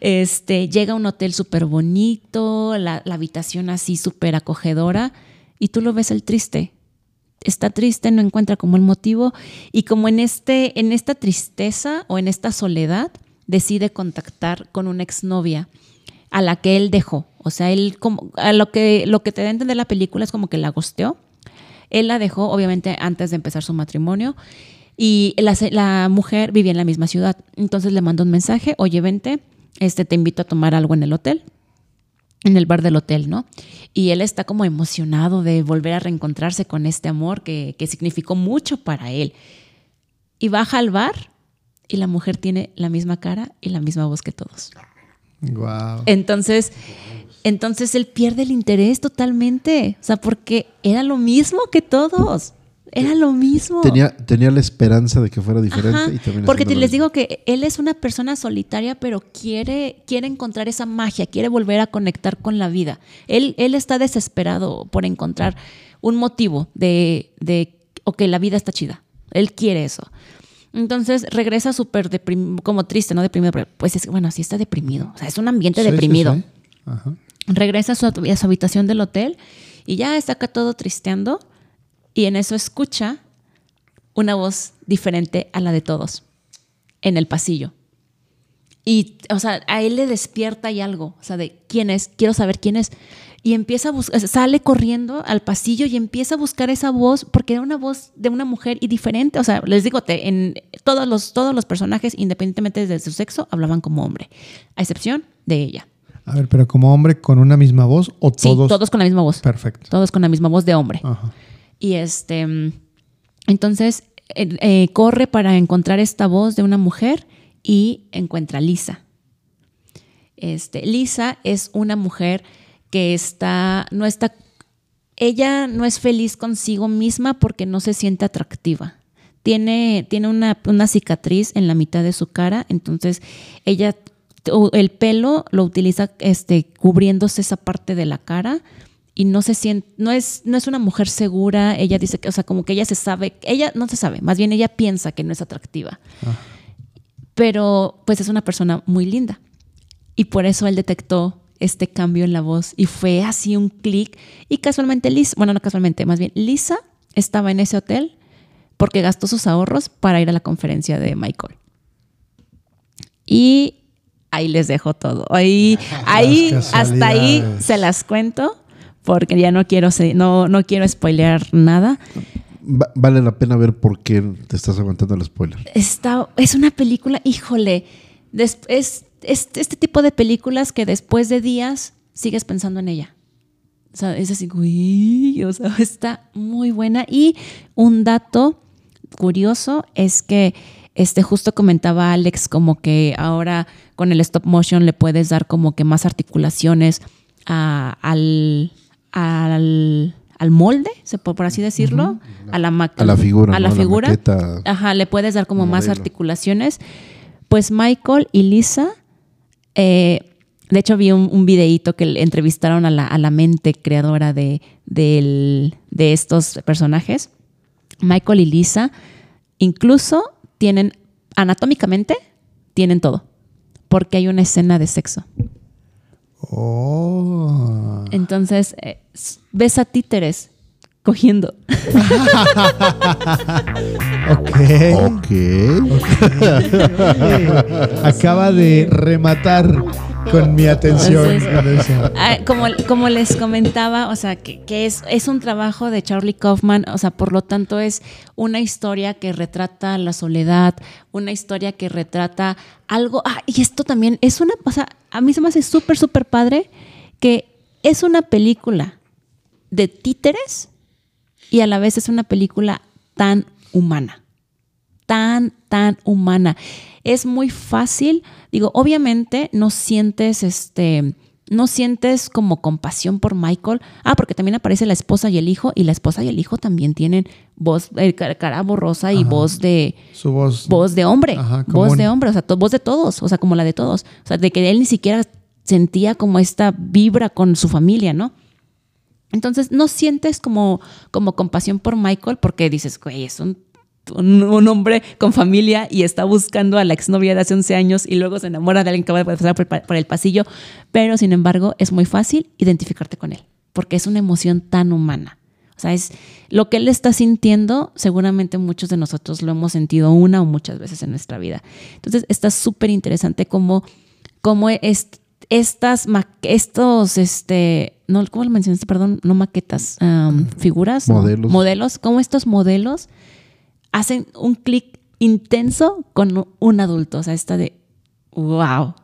Este, llega a un hotel súper bonito, la, habitación así súper acogedora, y tú lo ves el triste. Está triste, no encuentra como el motivo, y como en, este, en esta tristeza o en esta soledad, decide contactar con una exnovia a la que él dejó. O sea, él como a lo que lo que te da entender la película es como que la gosteó. Él la dejó, obviamente, antes de empezar su matrimonio. Y la, la mujer vivía en la misma ciudad. Entonces le mandó un mensaje, oye, vente, este, te invito a tomar algo en el hotel, en el bar del hotel, ¿no? Y él está como emocionado de volver a reencontrarse con este amor que, que significó mucho para él. Y baja al bar y la mujer tiene la misma cara y la misma voz que todos. Wow. Entonces, entonces él pierde el interés totalmente. O sea, porque era lo mismo que todos. Era lo mismo. Tenía, tenía la esperanza de que fuera diferente Ajá, y termina Porque te les digo que él es una persona solitaria, pero quiere, quiere encontrar esa magia, quiere volver a conectar con la vida. Él, él está desesperado por encontrar un motivo de, de, ok, la vida está chida. Él quiere eso. Entonces regresa súper deprimido, como triste, no deprimido, pero pues es, bueno, sí está deprimido. O sea, es un ambiente Sí, sí, deprimido. sí. Ajá. Regresa a su, a su habitación del hotel y ya está acá todo tristeando y en eso escucha una voz diferente a la de todos en el pasillo. Y, o sea, a él le despierta y algo, o sea, de quién es, quiero saber quién es. Y empieza a buscar, sale corriendo al pasillo y empieza a buscar esa voz, porque era una voz de una mujer y diferente. O sea, les digo, te- en todos los, todos los personajes, independientemente de su sexo, hablaban como hombre, a excepción de ella. A ver, pero como hombre con una misma voz o Sí, todos. todos con la misma voz. Perfecto. Todos con la misma voz de hombre. Ajá. Y este, entonces eh, eh, corre para encontrar esta voz de una mujer y encuentra a Lisa. Este, Lisa es una mujer que está, no está, ella no es feliz consigo misma porque no se siente atractiva. tiene, tiene una, una cicatriz en la mitad de su cara, entonces ella el pelo lo utiliza este, cubriéndose esa parte de la cara y no se siente, no es, no es una mujer segura, ella dice que, o sea, como que ella se sabe, ella no se sabe, más bien ella piensa que no es atractiva. Pero pues es una persona muy linda. Y por eso él detectó este cambio en la voz y fue así un clic. Y casualmente Lisa, bueno, no casualmente, más bien Lisa estaba en ese hotel porque gastó sus ahorros para ir a la conferencia de Michael. Y ahí les dejo todo. Ahí, ahí hasta ahí se las cuento porque ya no quiero, no, no quiero spoilear nada. Va- vale la pena ver por qué te estás aguantando el spoiler. Está, es una película, híjole, des- es, es este tipo de películas que después de días sigues pensando en ella. O sea, es así, uy, o sea, está muy buena. Y un dato curioso es que este justo comentaba Alex como que ahora con el stop motion le puedes dar como que más articulaciones a- al, al, al molde, por así decirlo, a la A la figura, a la ¿no? A la figura. maqueta. Ajá, le puedes dar como más articulaciones. Pues Michael y Lisa, eh, de hecho vi un, un videíto que le entrevistaron a la, a la mente creadora de, de estos personajes. Michael y Lisa incluso tienen, anatómicamente, tienen todo. Porque hay una escena de sexo. Oh. Entonces, eh, ves a títeres cogiendo. Ok. Ok. Acaba de rematar con mi atención. Entonces-. Ah, como, como les comentaba, o sea, que, que es, es un trabajo de Charlie Kaufman, o sea, por lo tanto es una historia que retrata la soledad, una historia que retrata algo, ah, y esto también es una, o sea, a mí se me hace súper, súper padre que es una película de títeres y a la vez es una película tan humana tan, tan humana. Es muy fácil, digo, obviamente no sientes este, no sientes como compasión por Michael. Ah, porque también aparece la esposa y el hijo, y la esposa y el hijo también tienen voz, eh, cara borrosa y Ajá. voz de, Su voz. voz de hombre, Ajá, voz de hombre, o sea, voz de todos, o sea, como la de todos. O sea, de que él ni siquiera sentía como esta vibra con su familia, ¿no? Entonces, no sientes como, como compasión por Michael porque dices, güey, es un, un, un hombre con familia y está buscando a la exnovia de hace 11 años y luego se enamora de alguien que va a pasar por, por el pasillo. Pero, sin embargo, es muy fácil identificarte con él porque es una emoción tan humana. O sea, es lo que él está sintiendo, seguramente muchos de nosotros lo hemos sentido una o muchas veces en nuestra vida. Entonces, está súper interesante cómo, cómo es, estas, estos, este, no, ¿cómo lo mencionaste? Perdón, no maquetas, um, figuras, no, Modelos. modelos, cómo estos modelos hacen un clic intenso con un adulto. O sea, esta de, wow,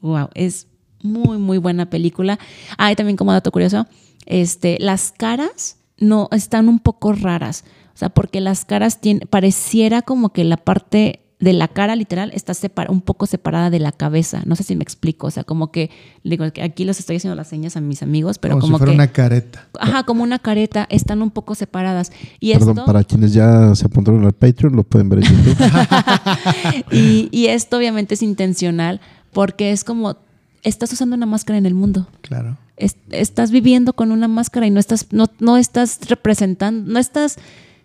wow, es muy, muy buena película. Ah, y también como dato curioso, este, las caras no están un poco raras. O sea, porque las caras tienen, pareciera como que la parte de la cara literal está separa- un poco separada de la cabeza. No sé si me explico. O sea, como que, digo, que aquí los estoy haciendo las señas a mis amigos, pero como, como, si fuera que, una careta. ajá, como una careta, están un poco separadas. Y Perdón, esto, para quienes ya se apuntaron al Patreon, lo pueden ver en YouTube. y, y esto obviamente es intencional porque es como, estás usando una máscara en el mundo. Claro. Es- estás viviendo con una máscara y no estás, no, no estás representando, no estás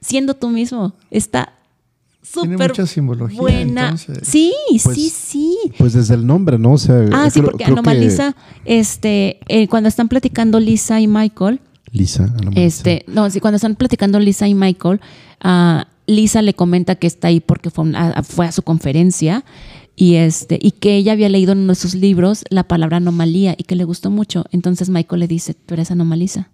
siendo tú mismo. Está Tiene súper mucha simbología, buena. entonces. Sí, Pues, sí, sí. Pues desde el nombre, ¿no? O sea, Ah, sí, creo- porque creo que- anomaliza, este, eh, cuando están platicando Lisa y Michael, Lisa, anomaliza. este, no, sí, cuando están platicando Lisa y Michael, ah, Lisa le comenta que está ahí porque fue, a, a- fue a su conferencia y este y que ella había leído en uno de sus libros la palabra anomalía y que le gustó mucho. Entonces Michael le dice, tú eres anomaliza,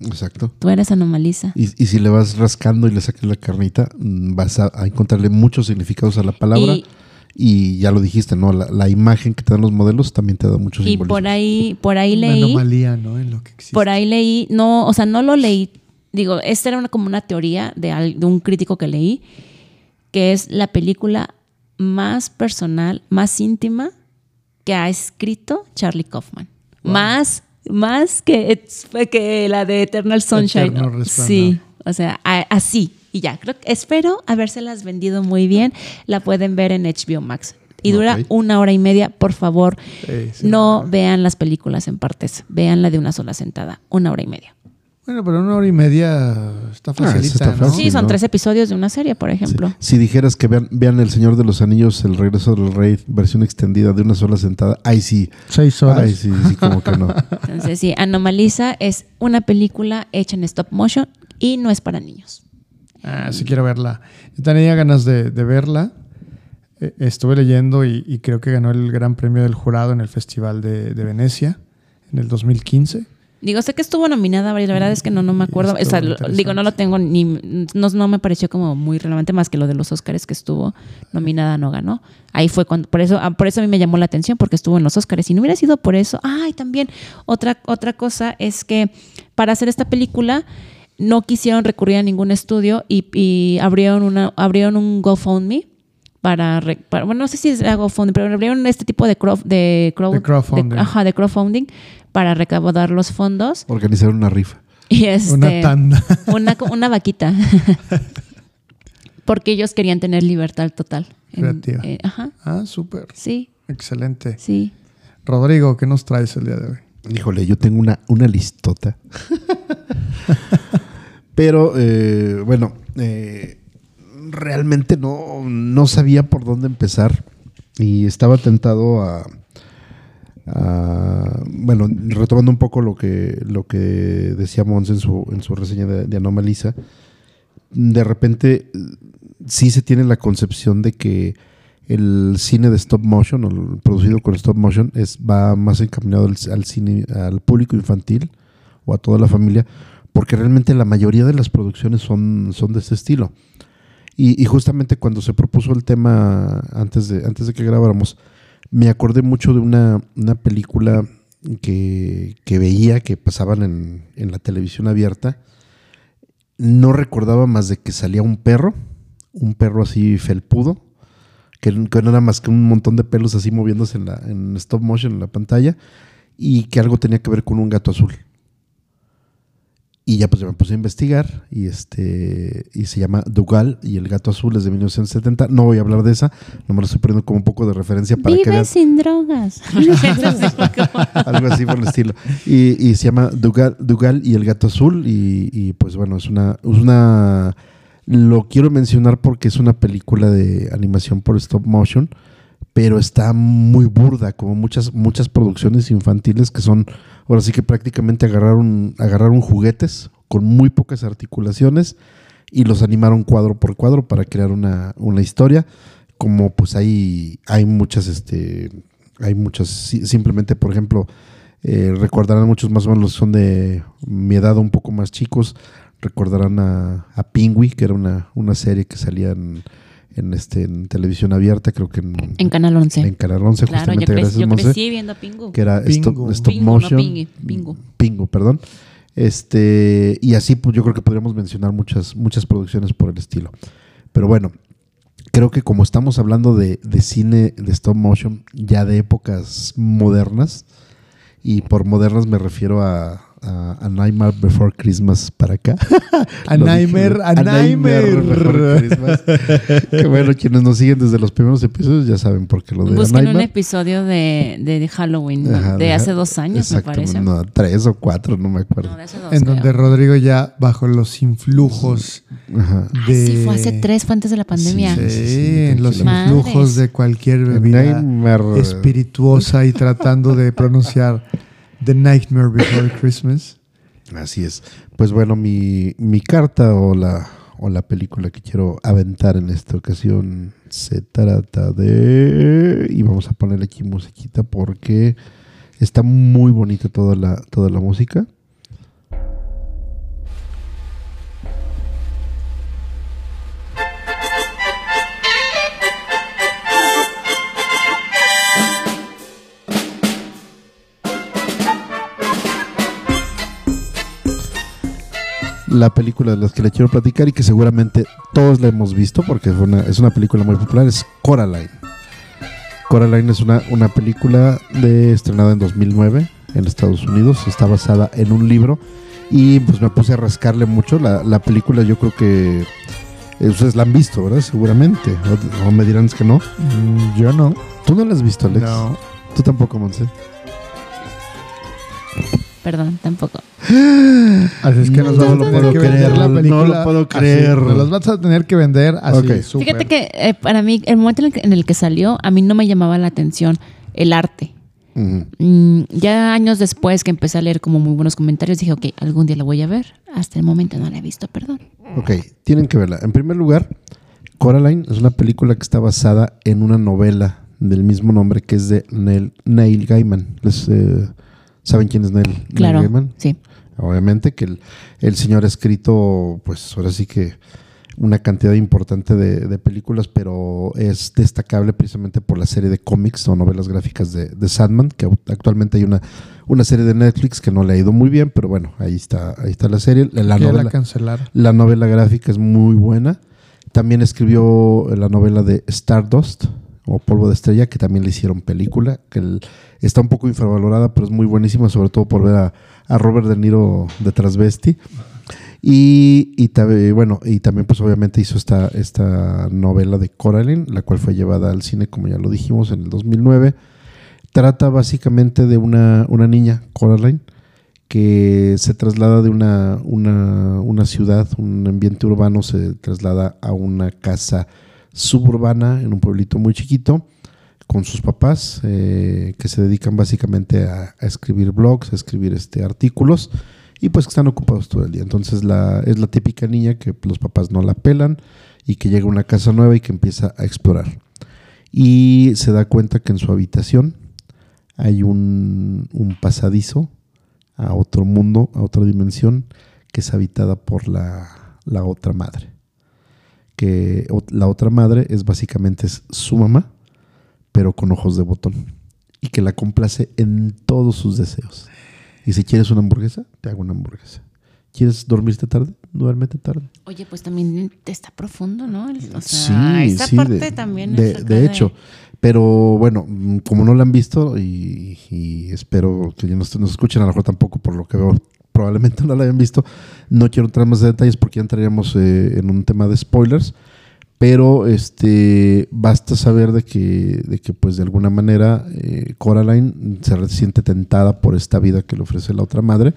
Exacto. tú eres anomaliza. Y, y si le vas rascando y le sacas la carnita, mm, vas a, a encontrarle muchos significados a la palabra. Y- Y, ya lo dijiste, ¿no? La, la imagen que te dan los modelos también te da muchos Y por ahí, por ahí Una leí, anomalía, ¿no? En lo que existe. por ahí leí, no, o sea, no lo leí, digo, esta era una, como una teoría de, al- de un crítico que leí, que es la película más personal, más íntima que ha escrito Charlie Kaufman. Más, más que, que la de Eternal Sunshine. Eterno sí, o sea, así. Y ya, creo que espero habérselas vendido muy bien. La pueden ver en HBO Max. Y dura una hora y media, por favor. Sí, sí, no vean las películas en partes, veanla de una sola sentada, una hora y media. Bueno, pero una hora y media está Ah, facilita, ¿no? fácil. Sí, son ¿no? tres episodios de una serie, por ejemplo. Si dijeras que vean, vean El Señor de los Anillos, El Regreso del Rey, versión extendida de una sola sentada, ahí sí. Seis horas. Ay, sí, sí, como que no. Entonces, sí, Anomaliza es una película hecha en stop motion y no es para niños. Ah, sí quiero verla. Yo tenía ganas de, de verla. Eh, Estuve leyendo y, y creo que ganó el Gran Premio del Jurado en el Festival de, de Venecia en el 2015. Digo, sé que estuvo nominada, la verdad es que no, no me acuerdo. O sea, lo- digo, no lo tengo ni. No, no me pareció como muy relevante más que lo de los Oscars que estuvo nominada, no ganó. Ahí fue cuando. Por eso, ah, por eso a mí me llamó la atención, porque estuvo en los Oscars. Si no hubiera sido por eso. Ay, también otra, otra cosa es que para hacer esta película no quisieron recurrir a ningún estudio y, y abrieron, una, abrieron un GoFundMe. Para, para- bueno, no sé si es GoFundMe, pero abrieron este tipo de, de, crow- De crowdfunding. ajá, de crowdfunding para recaudar los fondos. Organizar una rifa. Y este, Una tanda. Una, una vaquita. Porque ellos querían tener libertad total. En- Creativa. eh, ajá, Ah, súper. sí, Excelente. sí. Rodrigo, ¿qué nos traes el día de hoy? Híjole, yo tengo una, una listota. Pero, eh, bueno, eh, realmente no, no sabía por dónde empezar. Y estaba tentado a, a- bueno, retomando un poco lo que, lo que decía Mons en su, en su reseña de, de Anomalisa, de repente sí se tiene la concepción de que el cine de stop motion o el producido con stop motion es va más encaminado al, al cine al público infantil o a toda la familia porque realmente la mayoría de las producciones son, son de este estilo. Y, y justamente cuando se propuso el tema antes de antes de que grabáramos me acordé mucho de una, una película que, que veía que pasaban en, en la televisión abierta no recordaba más de que salía un perro, un perro así felpudo, que, que no era más que un montón de pelos así moviéndose en, la, en stop motion en la pantalla, y que algo tenía que ver con un gato azul. Y ya pues me puse a investigar y este y se llama Dugal y el gato azul es de 1970. No voy a hablar de esa, no me lo estoy poniendo como un poco de referencia para que Vive vean sin drogas. algo así por el estilo. Y, y se llama Dugal, Dugal y el gato azul. Y, y, pues bueno, es una, es una. Lo quiero mencionar porque es una película de animación por stop motion, pero está muy burda, como muchas, muchas producciones infantiles que son, ahora sí que prácticamente agarraron, agarraron juguetes con muy pocas articulaciones y los animaron cuadro por cuadro para crear una, una historia. Como pues hay, hay muchas, este, hay muchas, si- simplemente por ejemplo, eh, recordarán muchos más o menos los que son de mi edad un poco más chicos, recordarán a, a Pingui, que era una, una serie que salía en, en, este, en televisión abierta, creo que en, En Canal 11. en Canal 11, claro, yo, justamente crecí, gracias yo Monse crecí viendo a Pingu. que era Pingu. stop, stop Pingu, no motion. Pingui, Pingu. Pingu, perdón. Este, y así pues yo creo que podríamos mencionar muchas, muchas producciones por el estilo. Pero bueno, creo que como estamos hablando de, de cine de stop motion ya de épocas modernas, y por modernas me refiero a, a, a Nightmare Before Christmas para acá. A Nightmare, dije, a Nightmare Before Nightmare. Christmas. que bueno, quienes nos siguen desde los primeros episodios ya saben por qué lo de A Busquen un episodio de, de, de Halloween ¿no? Ajá, de de- hace dos años, me parece. No, tres o cuatro, no me acuerdo. No, de hace dos. En creo. donde Rodrigo ya bajo los influjos Ajá. Ah, de... sí, fue hace tres, fue antes de la pandemia. Sí, Sí, sí, en los influjos de cualquier bebida Nightmare. espirituosa y tratando de pronunciar The Nightmare Before Christmas. Así es. Pues bueno, mi, mi carta o la, o la película que quiero aventar en esta ocasión se trata de... Y vamos a ponerle aquí musiquita porque está muy bonita toda la, toda la música. La película de las que le quiero platicar y que seguramente todos la hemos visto porque fue una- es una película muy popular es Coraline. Coraline es una, una película de, estrenada en 2009 en Estados Unidos. Está basada en un libro y pues me puse a rascarle mucho. La, la película yo creo que Eh, Ustedes la han visto, ¿verdad? Seguramente. O, o me dirán que no. Mm, yo no. ¿Tú no la has visto, Alex? No. Tú tampoco, Monse. Perdón, tampoco. Así es que nos No lo puedo creer, la no lo puedo creer. Las vas a tener que vender así. Ok. súper. Fíjate que eh, para mí, el momento en el, que, en el que salió, a mí no me llamaba la atención el arte. Mm, ya años después que empecé a leer como muy buenos comentarios, dije, ok, algún día la voy a ver. Hasta el momento no la he visto, perdón. Ok, tienen que verla. En primer lugar, Coraline es una película que está basada en una novela del mismo nombre que es de Neil, Neil Gaiman. Les, eh, ¿Saben quién es Neil, Neil Claro, Gaiman? sí. Obviamente que el, el señor ha escrito, pues ahora sí que una cantidad importante de, de películas, pero es destacable precisamente por la serie de cómics o novelas gráficas de, de Sandman, que actualmente hay una, una serie de Netflix que no le ha ido muy bien, pero bueno, ahí está, ahí está la serie. La novela, la novela gráfica es muy buena. También escribió la novela de Stardust o Polvo de Estrella, que también le hicieron película, que está un poco infravalorada, pero es muy buenísima, sobre todo por ver a, Robert De Niro de Transvesti. Y, y tabe- bueno, y también pues obviamente hizo esta, esta novela de Coraline, la cual fue llevada al cine, como ya lo dijimos, en el 2009. Trata básicamente de una, una niña, Coraline, que se traslada de una, una, una ciudad, un ambiente urbano, se traslada a una casa suburbana en un pueblito muy chiquito con sus papás eh, que se dedican básicamente a, a escribir blogs, a escribir este, artículos y pues que están ocupados todo el día. Entonces la, es la típica niña que los papás no la pelan y que llega a una casa nueva y que empieza a explorar. Y se da cuenta que en su habitación hay un, un pasadizo a otro mundo, a otra dimensión, que es habitada por la, la otra madre. Que la otra madre es básicamente es su mamá, pero con ojos de botón. Y que la complace en todos sus deseos. Y si quieres una hamburguesa, te hago una hamburguesa. ¿Quieres dormirte tarde? Duérmete tarde. Oye, pues también está profundo, ¿no? O sea, Sí, esa sí, parte de- también de, es de hecho. Pero bueno, mm, como no la han visto y, y espero que ya nos, nos escuchen, a lo mejor tampoco por lo que veo, probablemente no la hayan visto, no quiero entrar más de detalles porque ya entraríamos eh, en un tema de spoilers, pero este basta saber de que, de que pues de alguna manera eh, Coraline se siente tentada por esta vida que le ofrece la otra madre,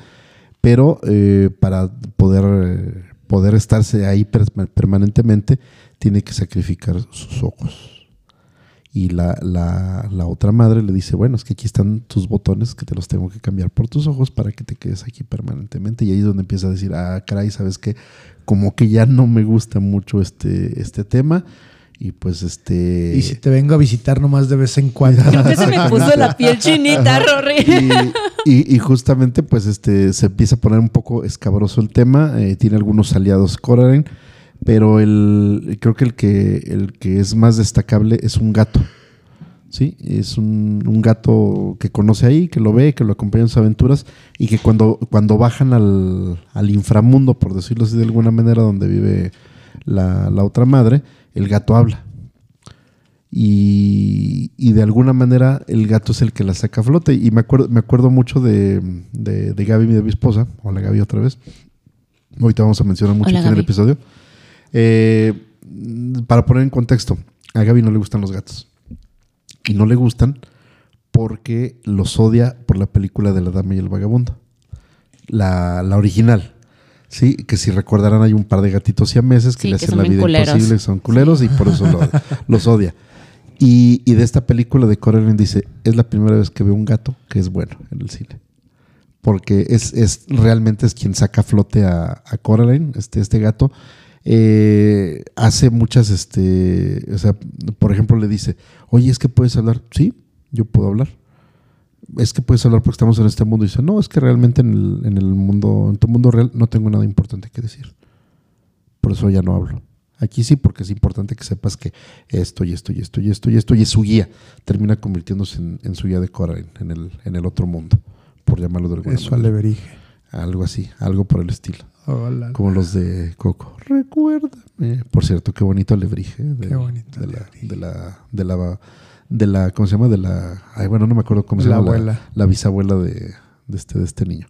pero eh, para poder, poder estarse ahí per- permanentemente tiene que sacrificar sus ojos. Y la, la, la otra madre le dice, bueno, es que aquí están tus botones que te los tengo que cambiar por tus ojos para que te quedes aquí permanentemente. Y ahí es donde empieza a decir, ah, caray, ¿sabes qué? Como que ya no me gusta mucho este, este tema. Y pues este... Y si te vengo a visitar nomás de vez en cuando. Creo que se me puso la piel chinita, Rory. y, y- y justamente pues este se empieza a poner un poco escabroso el tema eh, tiene algunos aliados Coraline pero el creo que el que el que es más destacable es un gato sí es un, un gato que conoce ahí que lo ve que lo acompaña en sus aventuras y que cuando cuando bajan al, al inframundo por decirlo así de alguna manera donde vive la, la otra madre el gato habla y, y de alguna manera el gato es el que la saca a flote. Y me acuerdo, me acuerdo mucho de, de, de Gaby, mi de mi esposa. Hola Gaby otra vez. Ahorita vamos a mencionar mucho Hola, aquí en el episodio. Eh, para poner en contexto, a Gaby no le gustan los gatos. Y no le gustan porque los odia por la película de La Dama y el Vagabundo. La, la original. Sí, que si recordarán hay un par de gatitos siameses que Sí, le hacen la vida culeros. imposible, son culeros y por eso lo- los odia. Y, y de esta película de Coraline dice, es la primera vez que veo un gato que es bueno en el cine. Porque es, es realmente es quien saca a flote a, a Coraline, este, este gato. Eh, hace muchas, este, o sea, por ejemplo, le dice, oye, es que puedes hablar. Sí, yo puedo hablar. Es que puedes hablar porque estamos en este mundo. Y dice, no, es que realmente en el, en el mundo, en tu mundo real, no tengo nada importante que decir. Por eso ya no hablo. Aquí sí, porque es importante que sepas que esto y esto y esto y esto y esto y es su guía. Termina convirtiéndose en, en su guía de Coraline, en el, en el otro mundo, por llamarlo de alguna Eso manera. aleverije. Algo así, algo por el estilo. Hola. Como los de Coco. Recuérdame. Por cierto, qué bonito alebrije. De, Qué bonito de la, de la, de la, de la, ¿cómo se llama? De la, ay, bueno, no me acuerdo cómo se La llama. abuela. La, bisabuela de, de este, de este niño.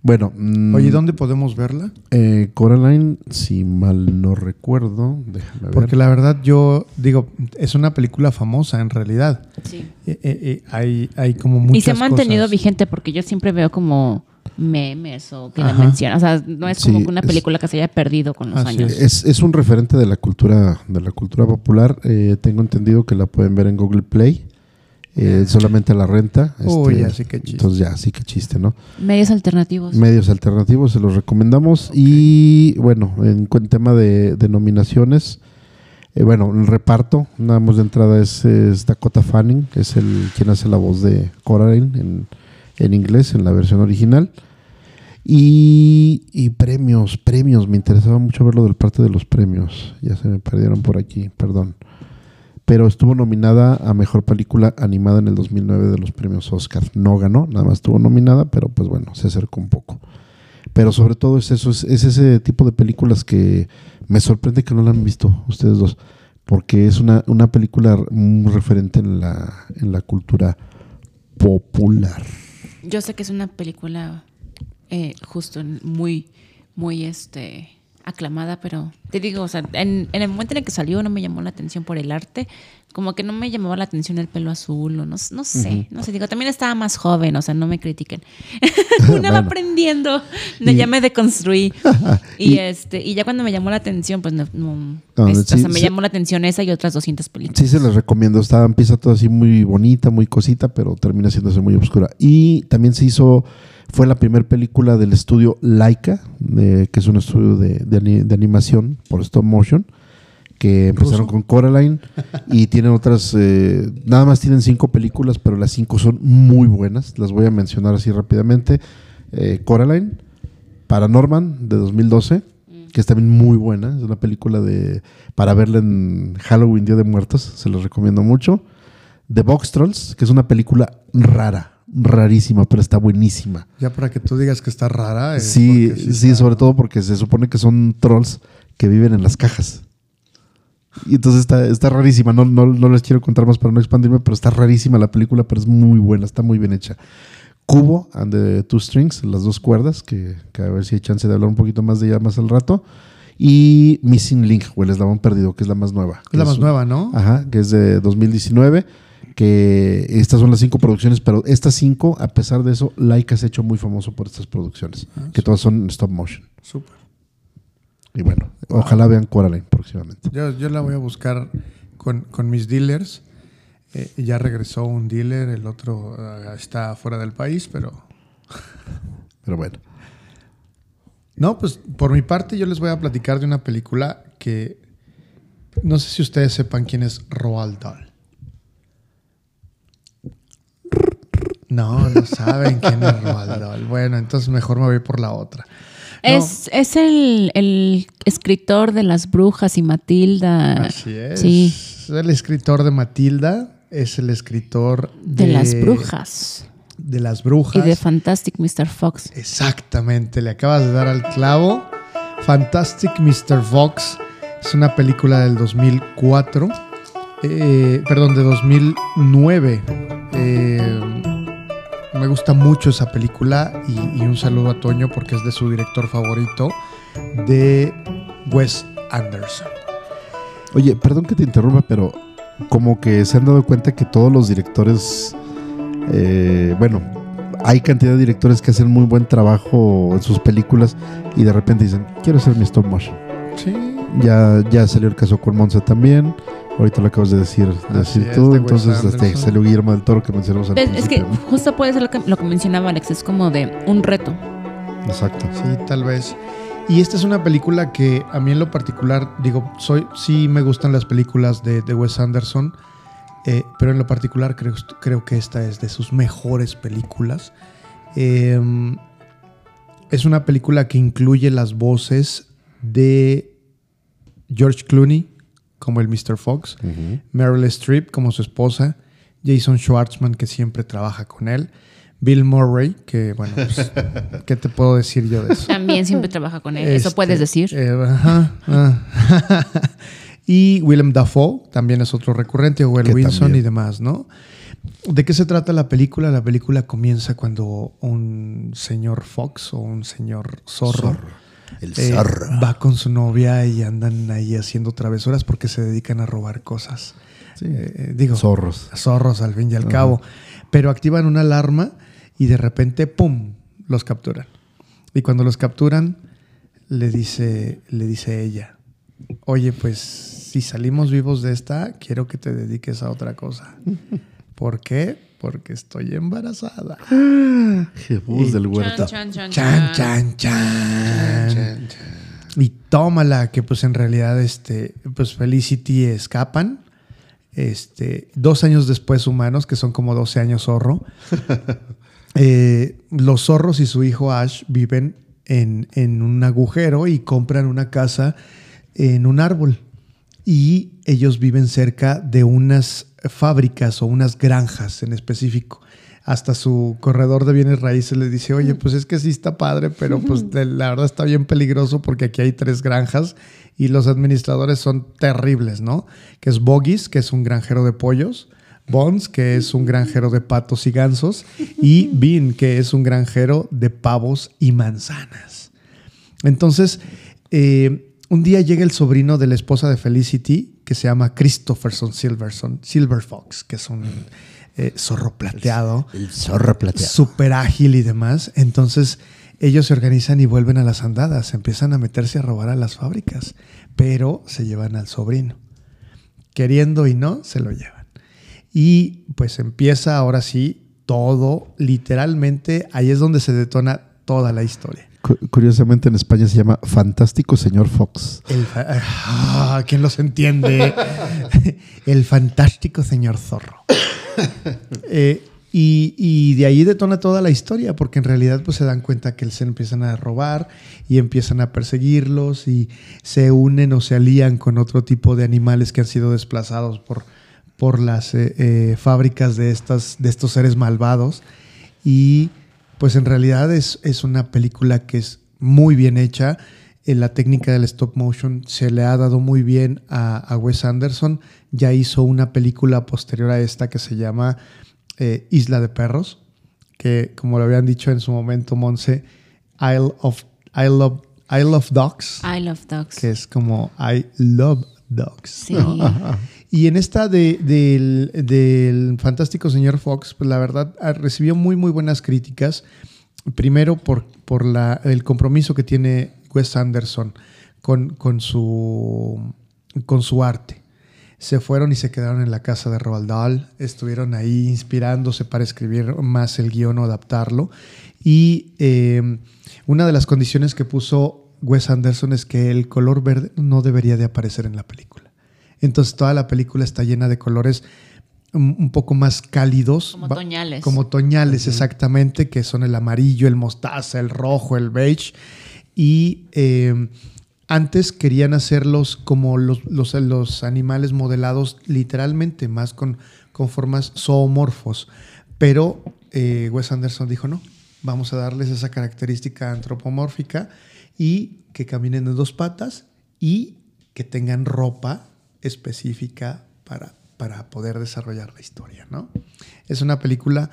Bueno, mm, Oye, ¿dónde podemos verla? eh, Coraline, si mal no recuerdo, déjame ver. Porque la verdad yo digo, es una película famosa en realidad. Sí. Eh, eh, eh, hay, hay como muchas Y se ha mantenido cosas. vigente porque yo siempre veo como memes o que la Ajá. mencionan. O sea, no es como Sí, una es- película que se haya perdido con los años. Es, es un referente de la cultura, de la cultura popular. Eh, tengo entendido que la pueden ver en Google Play. eh, solamente a la renta. Uy, este, ya sí que chiste. Entonces ya, sí que chiste, ¿no? Medios alternativos. Medios alternativos, se los recomendamos. Y bueno, en, en tema de, de nominaciones, eh, bueno, el reparto, nada más de entrada es, es Dakota Fanning, que es el quien hace la voz de Coraline en, en inglés, en la versión original. Y, y premios, premios, me interesaba mucho ver lo del parte de los premios. Ya se me perdieron por aquí, perdón. Pero estuvo nominada a Mejor Película Animada en el 2009 de los premios Oscar. No ganó, nada más estuvo nominada, pero pues bueno, se acercó un poco. Pero sobre todo es eso, es, es ese tipo de películas que me sorprende que no la han visto ustedes dos, porque es una, una película muy referente en la, en la cultura popular. Yo sé que es una película eh, justo muy, muy este aclamada, pero te digo, o sea, en, en el momento en el que salió no me llamó la atención por el arte, como que no me llamaba la atención el pelo azul, o no, no sé, no sé, digo, también estaba más joven, o sea, no me critiquen. Una va aprendiendo, Y- ya me deconstruí. y, Y- este, y ya cuando me llamó la atención, pues no, no- es- o sí, sea, me sí. llamó la atención esa y otras 200 películas. Sí, se les recomiendo. Está, empieza todo así muy bonita, muy cosita, pero termina siéndose muy oscura. Y también se hizo, fue la primera película del estudio Laika, de- que es un estudio de, de ani- de animación por stop motion, que empezaron ¿Ruso? con Coraline y tienen otras, eh, nada más tienen cinco películas, pero las cinco son muy buenas. Las voy a mencionar así rápidamente. Eh, Coraline, Paranorman de 2012, que es también muy buena. Es una película de para verla en Halloween, Día de Muertos. Se los recomiendo mucho. The Box Trolls, que es una película rara, rarísima, pero está buenísima. Ya para que tú digas que está rara. es Sí, sí, está- sobre todo porque se supone que son trolls que viven en las cajas. Y entonces está, está rarísima. No, no, no les quiero contar más para no expandirme, pero está rarísima la película, pero es muy buena, está muy bien hecha. Cubo and the Two Strings, las dos cuerdas, que, que a ver si hay chance de hablar un poquito más de ella más al rato. Y Missing Link, o el eslabón perdido, que es la más nueva. Es la más nueva, ¿no? Ajá, que es de 2019. Que estas son las cinco producciones, pero estas cinco, a pesar de eso, Laika se ha hecho muy famoso por estas producciones, Ah, que todas son stop motion. Súper. Y bueno, ojalá vean Coraline próximamente. Yo, yo la voy a buscar con, con mis dealers. Eh, ya regresó un dealer, el otro ah, está fuera del país, pero... Pero bueno, No, pues por mi parte yo les voy a platicar de una película que no sé si ustedes sepan quién es Roald Dahl. No, no saben quién es Roald Dahl. Bueno, entonces mejor me voy por la otra. No, Es, es el, el escritor de Las Brujas y Matilda. así es. Sí, Es el escritor de Matilda, es el escritor de, de, Las Brujas. De las brujas. Y de Fantastic Mr. Fox. Exactamente, le acabas de dar al clavo. Fantastic Mr. Fox es una película del 2004, eh, perdón, de 2009. Eh, me gusta mucho esa película y, y un saludo a Toño porque es de su director favorito, de Wes Anderson. oye, perdón que te interrumpa, pero como que se han dado cuenta que todos los directores, eh, bueno, hay cantidad de directores que hacen muy buen trabajo en sus películas y de repente dicen, quiero hacer mi stop motion. Sí, Ya, ya salió el caso con Monza también. Ahorita lo acabas de decir, de decir es, tú. Entonces este, salió Guillermo del Toro que mencionamos al Pues, Es que justo puede ser lo que, lo que mencionaba Alex, es como de un reto. Exacto. Sí, tal vez. Y esta es una película que a mí en lo particular, digo, soy, sí me gustan las películas de, de Wes Anderson, eh, pero en lo particular creo, creo que esta es de sus mejores películas. Eh, es una película que incluye las voces de George Clooney como el Mr. Fox. Meryl Streep como su esposa, Jason Schwartzman que siempre trabaja con él, Bill Murray, que bueno, pues, ¿qué te puedo decir yo de eso? También siempre trabaja con él. Eso Este, puedes decir. eh, ajá, ah. y Willem Dafoe también es otro recurrente, o Will Wilson también. y demás, ¿no? ¿De qué se trata la película? La película comienza cuando un señor Fox o un señor zorro, El eh, zorro. va con su novia y andan ahí haciendo travesuras porque se dedican a robar cosas. Eh, digo, Zorros. zorros al fin y al cabo. Pero activan una alarma y de repente, ¡pum!, los capturan. Y cuando los capturan, le dice, le dice ella, oye, pues si salimos vivos de esta, quiero que te dediques a otra cosa. ¿Por qué? Porque estoy embarazada. Jebus Y- del huerto. Chan, chan, Chan, chan. chan, chan. Y tómala, que pues en realidad, este, pues Felicity escapan. Este, dos años después humanos, que son como 12 años zorro. Eh, los zorros y su hijo Ash viven en, en un agujero y compran una casa en un árbol. Y ellos viven cerca de unas fábricas o unas granjas en específico. Hasta su corredor de bienes raíces le dice, oye, pues es que sí está padre, pero pues de- la verdad está bien peligroso porque aquí hay tres granjas y los administradores son terribles, ¿no? Que es Boggis, que es un granjero de pollos, Bones, que es un granjero de patos y gansos, y Bean, que es un granjero de pavos y manzanas. Entonces, eh, un día llega el sobrino de la esposa de Felicity, que se llama Christopherson Silverson, Silver Fox, que es un eh, zorro plateado, El zorro plateado. súper ágil y demás. Entonces, ellos se organizan y vuelven a las andadas, empiezan a meterse a robar a las fábricas, pero se llevan al sobrino. Queriendo y no, se lo llevan. Y pues empieza ahora sí todo, literalmente, ahí es donde se detona toda la historia. Cu- Curiosamente en España se llama Fantástico Señor Fox. El fa- ah, ¿Quién los entiende? El fantástico señor zorro. Eh, y, y de ahí detona toda la historia, porque en realidad pues se dan cuenta que se empiezan a robar y empiezan a perseguirlos y se unen o se alían con otro tipo de animales que han sido desplazados por, por las eh, eh, fábricas de, estas, de estos seres malvados. Y pues en realidad es, es una película que es muy bien hecha. Eh, la técnica del stop motion se le ha dado muy bien a, a Wes Anderson. Ya hizo una película posterior a esta que se llama eh, Isla de Perros, que como lo habían dicho en su momento, Monse, Isle of, I love, I love Dogs, I love dogs. que es como I love Dogs. Sí. Y en esta de- del, del fantástico señor Fox, pues la verdad ah, recibió muy, muy buenas críticas. Primero por, por la, el compromiso que tiene Wes Anderson con, con, su, con su arte. Se fueron y se quedaron en la casa de Roald Dahl, estuvieron ahí inspirándose para escribir más el guion o adaptarlo. Y eh, una de las condiciones que puso Wes Anderson es que el color verde no debería de aparecer en la película. Entonces toda la película está llena de colores un poco más cálidos. Como toñales. Como toñales, exactamente, que son el amarillo, el mostaza, el rojo, el beige. Y eh, antes querían hacerlos como los, los, los animales modelados literalmente, más con, con formas zoomorfos. Pero eh, Wes Anderson dijo, no, vamos a darles esa característica antropomórfica y que caminen de dos patas y que tengan ropa específica para, para poder desarrollar la historia, ¿no? Es una película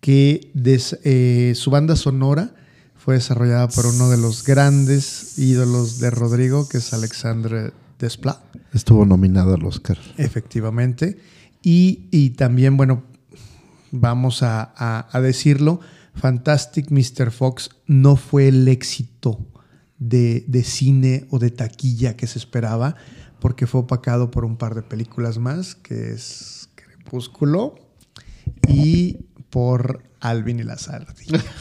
que des- eh, su banda sonora fue desarrollada por uno de los grandes ídolos de Rodrigo, que es Alexandre Desplat, Estuvo nominado al Oscar. efectivamente. Y, y también, bueno, vamos a, a- a decirlo, Fantastic Mr. Fox no fue el éxito de, de cine o de taquilla que se esperaba, porque fue opacado por un par de películas más, que es Crepúsculo y por Alvin y las ardillas.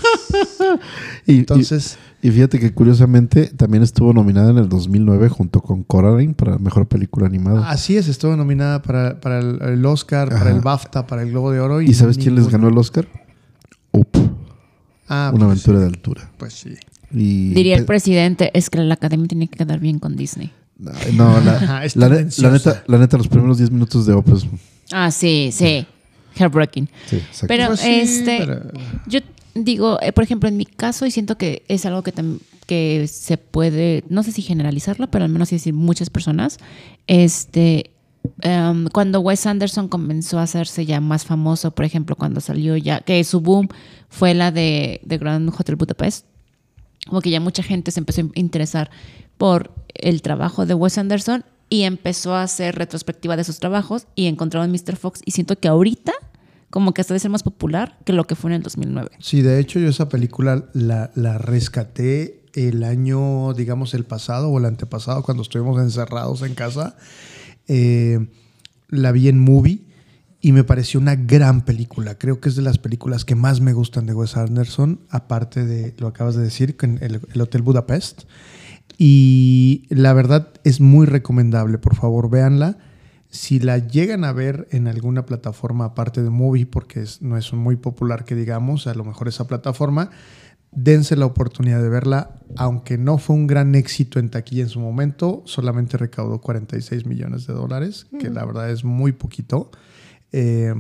Y, Entonces, y, y fíjate que curiosamente también estuvo nominada en el 2009 junto con Coraline para Mejor Película Animada. así es, estuvo nominada para, para el, Oscar, para el BAFTA, para el Globo de Oro. ¿Y sabes quién les ganó el Oscar? Up, Ah, Una pues aventura sí, de altura. Pues sí. Y Diría el presidente, es que la academia tiene que quedar bien con Disney. No, la, la ne- tendenciosa. la neta, la neta, los primeros 10 minutos de Up es- Ah, sí, sí. Heartbreaking. Sí, exacto. Pero Pues sí, este, pero- yo digo, eh, por ejemplo, en mi caso, y siento que es algo que, que se puede, no sé si generalizarlo, pero al menos sí decir muchas personas, este, em, cuando Wes Anderson comenzó a hacerse ya más famoso, por ejemplo, cuando salió ya, que su boom fue la de, de Grand Hotel Budapest, como que ya mucha gente se empezó a interesar por el trabajo de Wes Anderson y empezó a hacer retrospectiva de sus trabajos y encontraron Mr. Fox y siento que ahorita como que hasta de ser más popular que lo que fue en el 2009. Sí, de hecho yo esa película la, la rescaté el año, digamos, el pasado o el antepasado, cuando estuvimos encerrados en casa. Eh, la vi en movie y me pareció una gran película. Creo que es de las películas que más me gustan de Wes Anderson, aparte de lo acabas de decir, con el, el Hotel Budapest. Y la verdad es muy recomendable, por favor, véanla. Si la llegan a ver en alguna plataforma aparte de Movie, porque es- no es muy popular que digamos, a lo mejor esa plataforma, dense la oportunidad de verla, aunque no fue un gran éxito en taquilla en su momento, solamente recaudó 46 millones de dólares, que la verdad es muy poquito. Eh,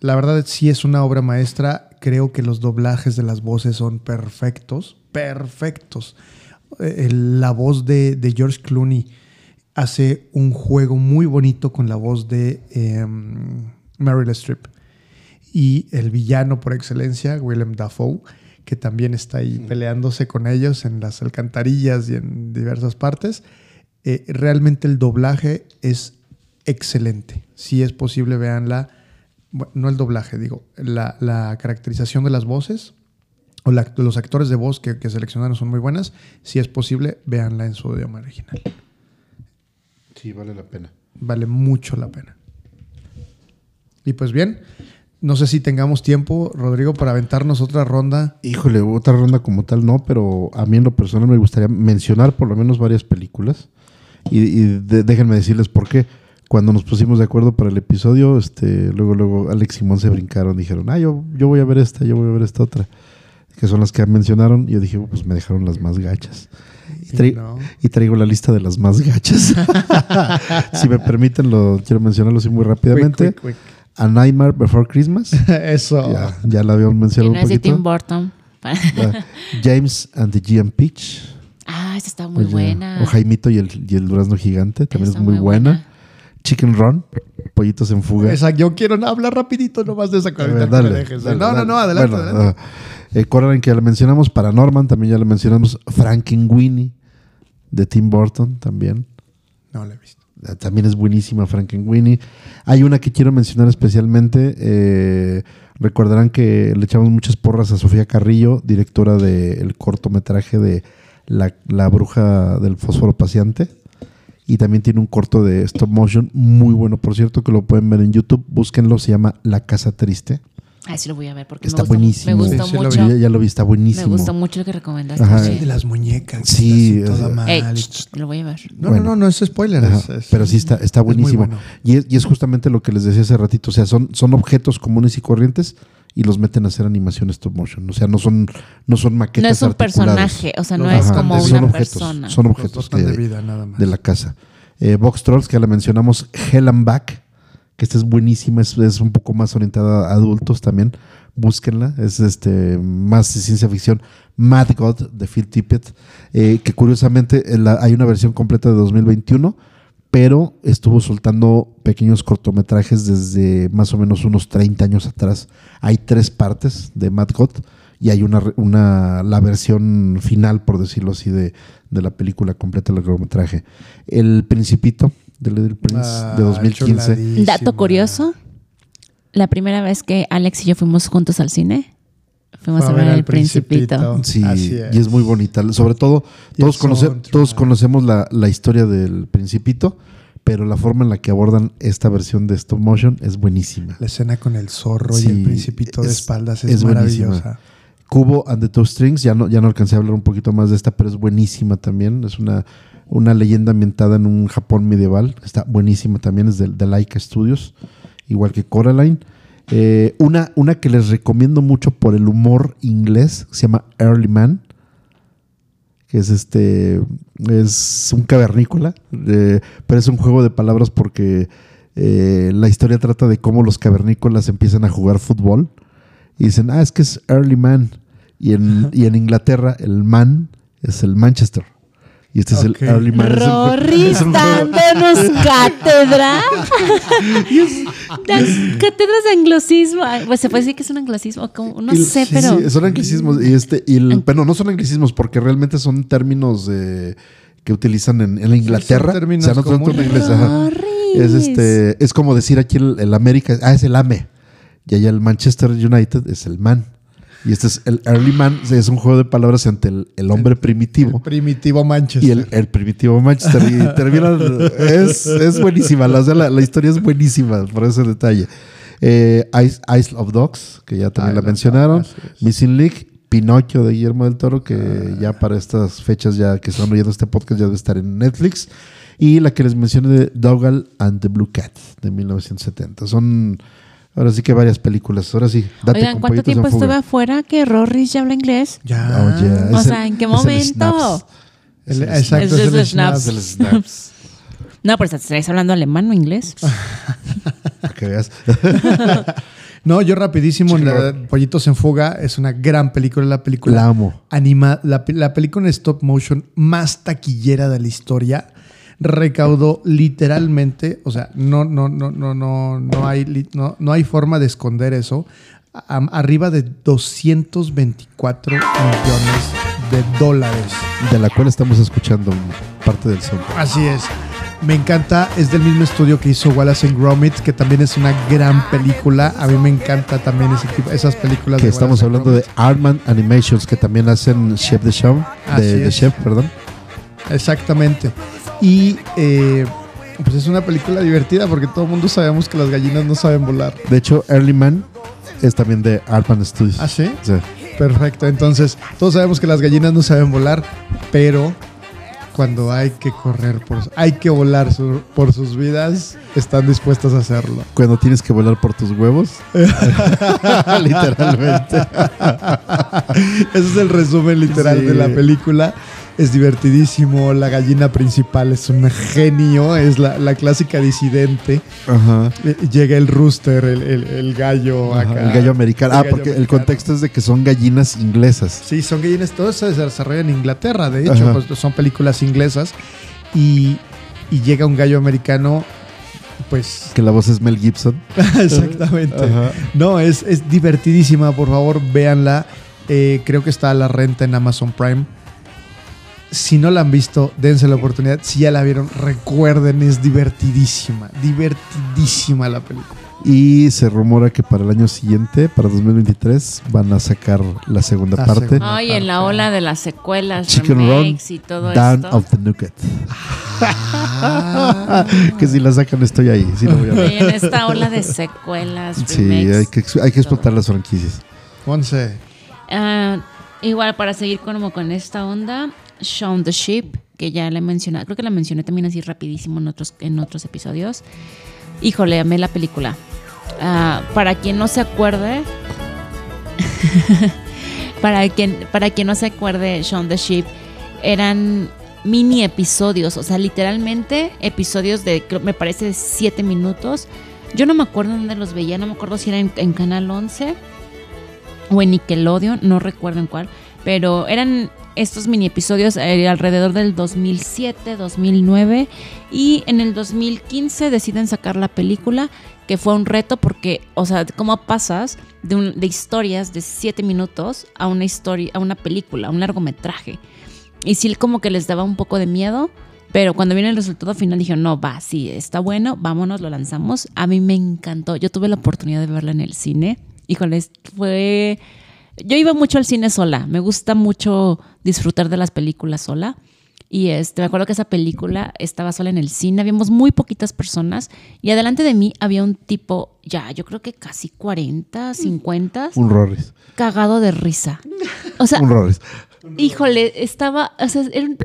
la verdad sí es una obra maestra, creo que los doblajes de las voces son perfectos, perfectos. Eh, la voz de, de George Clooney hace un juego muy bonito con la voz de em, Meryl Streep. Y el villano por excelencia, Willem Dafoe, que también está ahí peleándose con ellos en las alcantarillas y en diversas partes. Eh, realmente el doblaje es excelente. Si es posible, véanla. Bueno, no el doblaje, digo, la, la caracterización de las voces o la- los actores de voz que, que seleccionaron son muy buenas. Si es posible, véanla en su idioma original. Sí, vale la pena. Vale mucho la pena. Y pues bien, no sé si tengamos tiempo, Rodrigo, para aventarnos otra ronda. Híjole, otra ronda como tal no, pero a mí en lo personal me gustaría mencionar por lo menos varias películas. Y, y de- déjenme decirles por qué. Cuando nos pusimos de acuerdo para el episodio, este, luego, luego Alex y Simón se brincaron, dijeron, ah, yo, yo voy a ver esta, yo voy a ver esta otra. Que son las que mencionaron. Y yo dije, pues me dejaron las más gachas. Y, trai- No. y traigo la lista de las más gachas. si me permiten, lo quiero mencionarlo así muy rápidamente. Quick, quick, A Nightmare Before Christmas. Eso. Ya, ya la habíamos Y mencionado no un es de poquito. Tim Burton. James and the Giant Peach. ah, esta está muy Oye, buena. O Jaimito y el, y el durazno gigante. También Está es muy, buena. Chicken Run. Pollitos en fuga. Esa, yo quiero hablar rapidito nomás de esa ver, dale, dejes. dale, no, no, dale. no, adelante, Bueno, adelante. eh, Coraline, que ya la mencionamos. Paranorman, también ya la mencionamos. Frankenweenie de Tim Burton también. No la he visto. Ah, También es buenísima Frankenweenie. Hay una que quiero mencionar especialmente. eh, recordarán que le echamos muchas porras a Sofía Carrillo, directora del cortometraje de la, La bruja del fósforo paseante. Y también tiene un corto de stop motion muy bueno, por cierto, que lo pueden ver en YouTube. Búsquenlo, se llama La Casa Triste. Ay, sí lo voy a ver porque Está me gustó, buenísimo. Me gustó Sí, sí lo mucho. Ya, ya lo vi, está me buenísimo. gustó mucho lo que recomendaste. Ajá. sí. El de las muñecas. Sí, o sea- mal. Lo voy a ver. No, Bueno. no, no, no es spoiler. Es- es- pero sí está, está es buenísimo. bueno. y, es, y es justamente lo que les decía hace ratito. O sea, son, son objetos comunes y corrientes y los meten a hacer animación stop motion. O sea, no son, no son maquetas No es un personaje, o sea, no es como una son objetos, persona. Son objetos de, de vida, nada más. de la casa. Eh, Box Trolls, que ya la mencionamos. Hell and Back, que esta es buenísima. Es, es un poco más orientada a adultos también. Búsquenla. Es este más de ciencia ficción. Mad God de Phil Tippett. eh, que curiosamente eh, la- hay una versión completa de 2021 pero estuvo soltando pequeños cortometrajes desde más o menos unos 30 años atrás. Hay tres partes de Mad God y hay una, re- una la versión final, por decirlo así, de, de la película completa del cortometraje. El Principito de Little Prince Ah, de 2015. chuladísima. Dato curioso, la primera vez que Alex y yo fuimos juntos al cine, fuimos a ver El Principito. Sí, Así y es muy bonita. Sobre todo, todos, conoce- todos conocemos la, la historia del Principito, pero la forma en la que abordan esta versión de stop motion es buenísima. La escena con el zorro y el principito de es- espaldas es, es buenísima. maravillosa. Cubo and the Two Strings, ya no, ya no alcancé a hablar un poquito más de esta, pero es buenísima también. Es una, una leyenda ambientada en un Japón medieval. Está buenísima también, es de, de Laika Studios, igual que Coraline. Eh, una, una que les recomiendo mucho por el humor inglés, se llama Early Man, que es este, es un cavernícola, eh, pero es un juego de palabras porque eh, la historia trata de cómo los cavernícolas empiezan a jugar fútbol y dicen, ah, es que es early man. Y en, y en Inglaterra el man es el Manchester. Y este es el Early jue- Rory es dándonos cátedra. Las cátedras de anglosismo. Pues se puede decir que es un anglosismo. como- No Y- sé, sí, pero. sí, son anglicismos. Y este, y el- pero no son anglicismos porque realmente son términos eh, que utilizan en, en la Inglaterra. son términos O sea, no son. Es este, es como decir aquí el, el América, ah, es el AME. Y allá el Manchester United es el man. Y este es el Early Man, es un juego de palabras entre el, el hombre primitivo Primitivo Manchester. y el, el primitivo Manchester. Y termina, es, es buenísima, la, la, la historia es buenísima por ese detalle. Eh, Ice, Isle of Dogs, que ya también la mencionaron. Dogs. Missing Link, Pinocho de Guillermo del Toro, que ya para estas fechas ya que están oyendo este podcast ya debe estar en Netflix. Y la que les mencioné de Dougal and the Blue Cat de 1970. Son ahora sí que varias películas. Ahora sí, date Oigan, ¿cuánto tiempo estuve afuera que Rory ya habla inglés? Ya. Oh, yeah. O sea, ¿en qué momento? El- exacto, Es- es es el el snaps. el Snaps. No, pero estáis hablando alemán o inglés. Para que veas. No, yo rapidísimo, la- Pollitos en Fuga es una gran película, la película La amo. anima, la película en stop motion más taquillera de la historia recaudó literalmente, o sea, no, no, no, no, no, no hay, no, no hay forma de esconder eso, a- arriba de 224 millones de dólares. De la cual estamos escuchando parte del son. Así es. Me encanta, es del mismo estudio que hizo Wallace and Gromit, que también es una gran película. A mí me encanta también ese tipo, esas películas. Que de estamos Wallace hablando de. Arman Animations, que también hacen Chef de Show. De. Chef, perdón. Exactamente. Y eh, pues es una película divertida porque todo el mundo sabemos que las gallinas no saben volar. De hecho, Early Man es también de Arman Studios. ¿Ah, sí? Sí. Perfecto. Entonces, todos sabemos que las gallinas no saben volar, pero cuando hay que correr, por, hay que volar su- por sus vidas, están dispuestas a hacerlo. Cuando tienes que volar por tus huevos. Literalmente. Ese es el resumen literal Sí. de la película. Es divertidísimo. La gallina principal es un genio. Es la, la clásica disidente. Ajá. Llega el rooster, el, el- el gallo Ajá, acá. El gallo americano. El ah, gallo porque el contexto es de que son gallinas inglesas. Sí, son gallinas. Todo se desarrolla en Inglaterra. De hecho, pues, son películas inglesas. Y, y llega un gallo americano. Pues Que la voz es Mel Gibson. exactamente. Ajá. No, es, es divertidísima, por favor, véanla. Eh, creo que está a la renta en Amazon Prime. Si no la han visto, dense la oportunidad. Si ya la vieron, recuerden, es divertidísima. Divertidísima la película. Y se rumora que para el año siguiente, para 2023, van a sacar la segunda La parte. segunda. Ay, en la parte. ola de las secuelas, Chicken Run, y todo Down esto. of the Nugget. que si la sacan estoy ahí. Sí, la voy a ver. Sí, en esta ola de secuelas, Sí, remakes. hay que, hay que explotar las franquicias. Once. Ah, igual para seguir como con esta onda, Shaun the Sheep, que ya la he mencionado, creo que la mencioné también así rapidísimo en otros, en otros episodios. Híjole, amé la película. Ah, para quien no se acuerde, para quien, para quien no se acuerde, Shaun the Sheep eran mini episodios, o sea, literalmente episodios de, me parece, de 7 minutos. Yo no me acuerdo dónde los veía, no me acuerdo si era en, en Canal 11 o en Nickelodeon, no recuerdo en cuál, pero eran estos mini episodios eh, alrededor del 2007, 2009 y en el 2015 deciden sacar la película que fue un reto porque, o sea, ¿cómo pasas de, historias de 7 minutos a una historia, a una película, a un largometraje? Y sí, como que les daba un poco de miedo, pero cuando viene el resultado final dijeron, no, va, sí, está bueno, vámonos, lo lanzamos. A mí me encantó. Yo tuve la oportunidad de verla en el cine. Híjoles, fue... Yo iba mucho al cine sola. Me gusta mucho disfrutar de las películas sola. Y este, me acuerdo que esa película estaba sola en el cine. Habíamos muy poquitas personas. Y adelante de mí había un tipo, ya, yo creo que casi 40, 50, Un Rorris. cagado de risa. O sea, Un Rorris. Híjole, estaba, o sea, era un-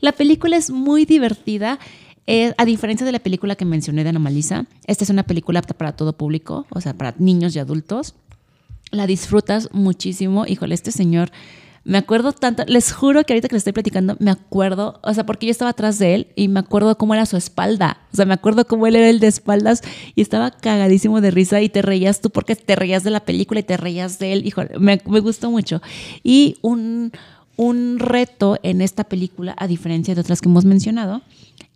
la película es muy divertida. Eh, a diferencia de la película que mencioné de Anomalisa, esta es una película apta para todo público, o sea, para niños y adultos. La disfrutas muchísimo. Híjole, este señor, me acuerdo tanto, les juro que ahorita que le estoy platicando, me acuerdo, o sea, porque yo estaba atrás de él y me acuerdo cómo era su espalda. O sea, me acuerdo cómo él era el de espaldas y estaba cagadísimo de risa y te reías tú porque te reías de la película y te reías de él. Híjole, me, me gustó mucho. Y un, un reto en esta película, a diferencia de otras que hemos mencionado,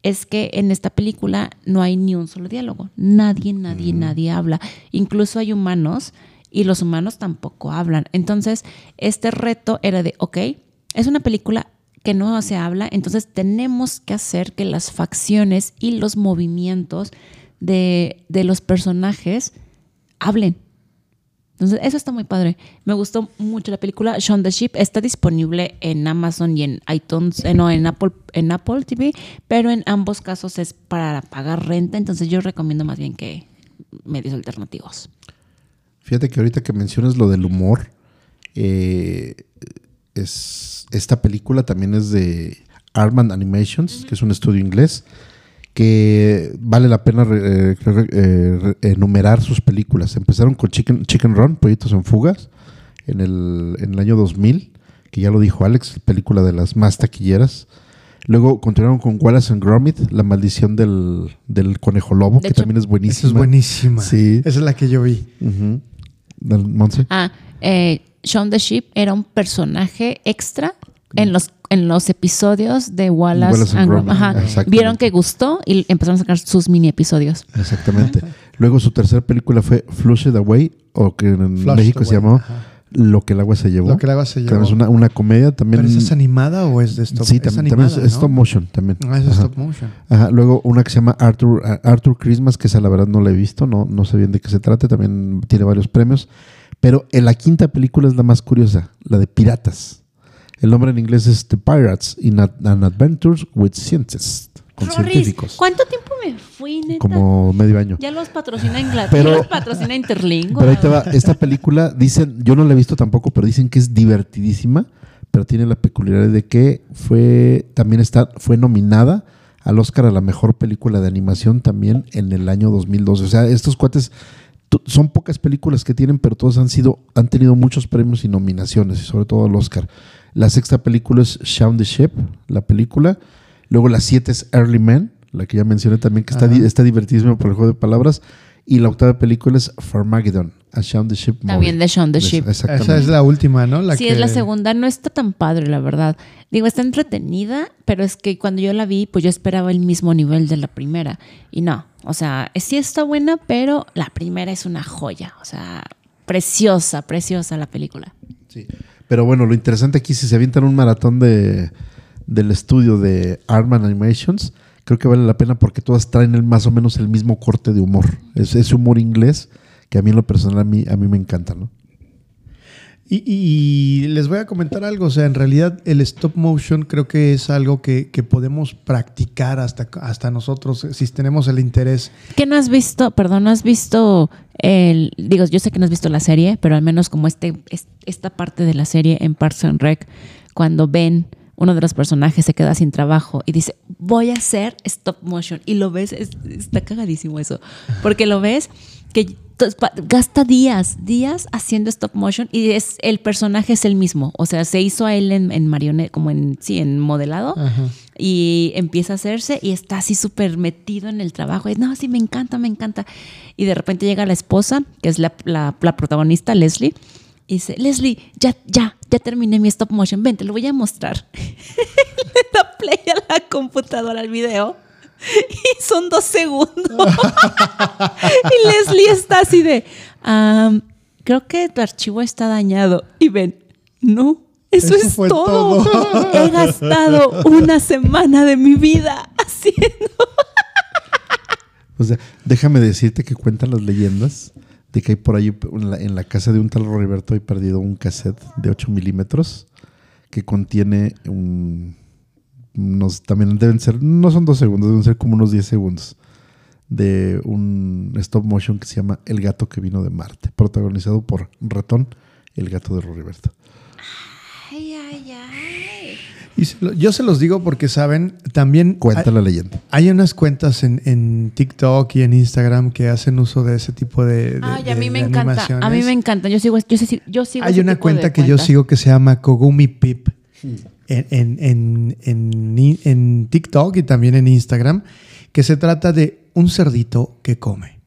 es que en esta película no hay ni un solo diálogo. Nadie, nadie, nadie habla. Incluso hay humanos y los humanos tampoco hablan. Entonces, este reto era de, ok, es una película que no se habla, entonces tenemos que hacer que las facciones y los movimientos de, de los personajes hablen. Entonces, eso está muy padre. Me gustó mucho la película. Shaun the Sheep está disponible en Amazon y en iTunes, eh, no, en Apple, en Apple TV, pero en ambos casos es para pagar renta. Entonces, yo recomiendo más bien que medios alternativos. Fíjate que ahorita que mencionas lo del humor, eh, es, esta película también es de Armand Animations, que es un estudio inglés, que vale la pena re- eh, re- eh, re- enumerar sus películas. Empezaron con Chicken, Chicken Run, Proyectos en Fugas, en el, en el año 2000, que ya lo dijo Alex, película de las más taquilleras. Luego continuaron con Wallace and Gromit, La maldición del, del conejo lobo, De que hecho, también es buenísima. Esa es buenísima. Sí. Esa es la que yo vi. Ujú. Del- Monse. Ah, eh, Shaun the Sheep era un personaje extra en los en los episodios de Wallace, Wallace and Gromit. Ajá. Vieron que gustó y empezaron a sacar sus mini episodios. Exactamente. Luego su tercera película fue Flushed Away, o que en Flushed México se llamó ajá. Lo que el agua se llevó. Lo que el agua se llevó. Es una, una comedia también. ¿Pero es animada o es de stop? sí, es también, animada, también es ¿no? stop motion también. Ah, es Ajá. stop motion. Ajá, Luego una que se llama Arthur, a- Arthur Christmas, que esa la verdad no la he visto, no, no sé bien de qué se trate, también tiene varios premios. Pero en la quinta película es la más curiosa, la de Piratas. El nombre en inglés es The Pirates in an Adventures with Scientists, con Rorris, científicos. ¿Cuánto tiempo fui, neta? Como medio año. Ya los patrocina Inglaterra, Pero- ya los patrocina Interlingua. Pero ahí te va, esta película, dicen, yo no la he visto tampoco, pero dicen que es divertidísima, pero tiene la peculiaridad de que fue, también está, fue nominada al Oscar a la mejor película de animación también en el año 2012. O sea, estos cuates son pocas películas que tienen, pero todos han sido, han tenido muchos premios y nominaciones, y sobre todo al Oscar. La sexta película es Shaun the Ship, la película. Luego la siete es Early Man, la que ya mencioné también, que está, di- está divertidísima por el juego de palabras. Y la octava película es Farmageddon, A Shaun the Ship También de Shaun the. Exactamente. Esa es la última, ¿no? La sí, que- es la segunda. No está tan padre, la verdad. Digo, está entretenida, pero es que cuando yo la vi, pues yo esperaba el mismo nivel de la primera. Y no, o sea, sí está buena, pero la primera es una joya. O sea, preciosa, preciosa la película. Sí. Pero bueno, lo interesante aquí, si se avientan un maratón de, del estudio de Artman Animations, creo que vale la pena porque todas traen el, más o menos el mismo corte de humor. Es ese humor inglés que a mí en lo personal a mí, a mí me encanta, ¿no? Y, y les voy a comentar algo, o sea, en realidad el stop motion creo que es algo que, que podemos practicar hasta, hasta nosotros, si tenemos el interés. ¿Qué no has visto? Perdón, ¿no has visto el. Digo, yo sé que no has visto la serie, pero al menos como este, es- esta parte de la serie en Parks and Rec, cuando ven uno de los personajes se queda sin trabajo y dice, voy a hacer stop motion. Y lo ves, es- está cagadísimo eso. Porque lo ves que gasta días, días haciendo stop motion y es el personaje es el mismo. O sea, se hizo a él en, en marioneta, como en, sí, en modelado Ajá. y empieza a hacerse y está así súper metido en el trabajo. Y, no, sí, me encanta, me encanta. Y de repente llega la esposa, que es la, la- la protagonista, Leslie, y dice, Leslie, ya, ya, ya terminé mi stop motion, ven, te lo voy a mostrar. Le da play a la computadora al video. Y son dos segundos. y Leslie está así de, "Am, creo que tu archivo está dañado. Y ven, no, eso, Eso es todo. He gastado una semana de mi vida haciendo. O sea, déjame decirte que cuentan las leyendas de que hay por ahí en la, casa de un tal Roberto hay perdido un cassette de 8 milímetros que contiene un, unos, también deben ser, no son dos segundos, deben ser como unos 10 segundos de un stop motion que se llama El gato que vino de Marte, protagonizado por Ratón, el gato de Roberto. Y se lo- yo se los digo porque saben, también Cuenta hay, la leyenda. hay unas cuentas en, en TikTok y en Instagram que hacen uso de ese tipo de, de- Ay, a mí de- me de encanta. A mí me encanta. Yo sigo, yo, sigo Hay ese una tipo de cuenta que yo sigo que se llama Kogumi Pip en, en, en, en TikTok y también en Instagram, que se trata de un cerdito que come.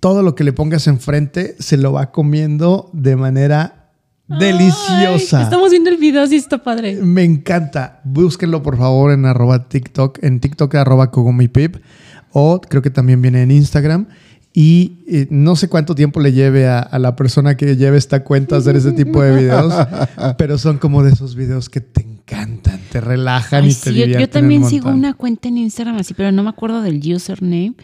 Todo lo que le pongas enfrente se lo va comiendo de manera Deliciosa. Ay, estamos viendo el video, sí está padre. Me encanta. Búsquenlo por favor en arroba TikTok, en TikTok arroba Kogumipip, o creo que también viene en Instagram. Y eh, no sé cuánto tiempo le lleve a, a la persona que lleve esta cuenta a hacer ese tipo de videos, pero son como de esos videos que te encantan, te relajan Ay, y te sí, yo- también un sigo una cuenta en Instagram así, pero no me acuerdo del username.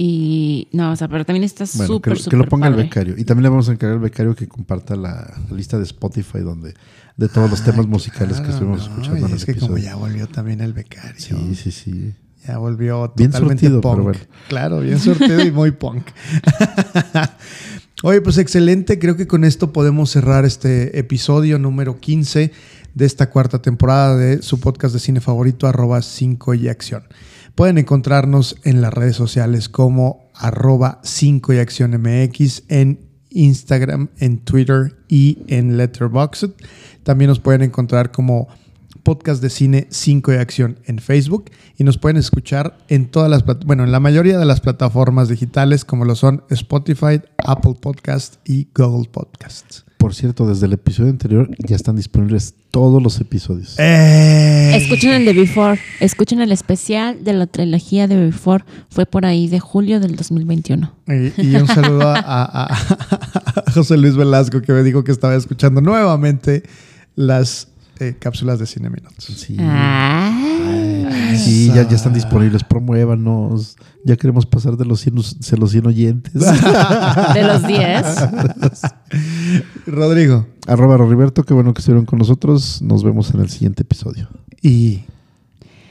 Y no, o sea, pero también está Bueno, que, súper, que súper lo ponga el becario. Y también le vamos a encargar al becario que comparta la, la lista de Spotify donde de todos los temas musicales que estuvimos no, escuchando y en el es que como ya volvió también el becario. Sí, sí, sí. Ya volvió Bien totalmente surtido, punk. pero bueno. Claro, bien surtido y muy punk. Oye, pues excelente. Creo que con esto podemos cerrar este episodio número 15 de esta cuarta temporada de su podcast de cine favorito, arroba 5 y acción. Pueden encontrarnos en las redes sociales como arroba 5 y acción MX en Instagram, en Twitter y en Letterboxd. También nos pueden encontrar como podcast de cine 5 de acción en Facebook y nos pueden escuchar en todas las bueno, en la mayoría de las plataformas digitales como lo son Spotify, Apple Podcast y Google Podcasts. Por cierto, desde el episodio anterior ya están disponibles todos los episodios. ¡Eh! Escuchen el de Before, escuchen el especial de la trilogía de Before, fue por ahí de julio del 2021. Y, y un saludo a, a- a José Luis Velasco que me dijo que estaba escuchando nuevamente las eh, cápsulas de Cine Minutos. Sí. Ay. Sí, ya, ya están disponibles. Promuévanos. Ya queremos pasar de los 100, us- de los 100 oyentes. De los 10. Rodrigo. Arroba Roriberto, qué bueno que estuvieron con nosotros. Nos vemos en el siguiente episodio. Y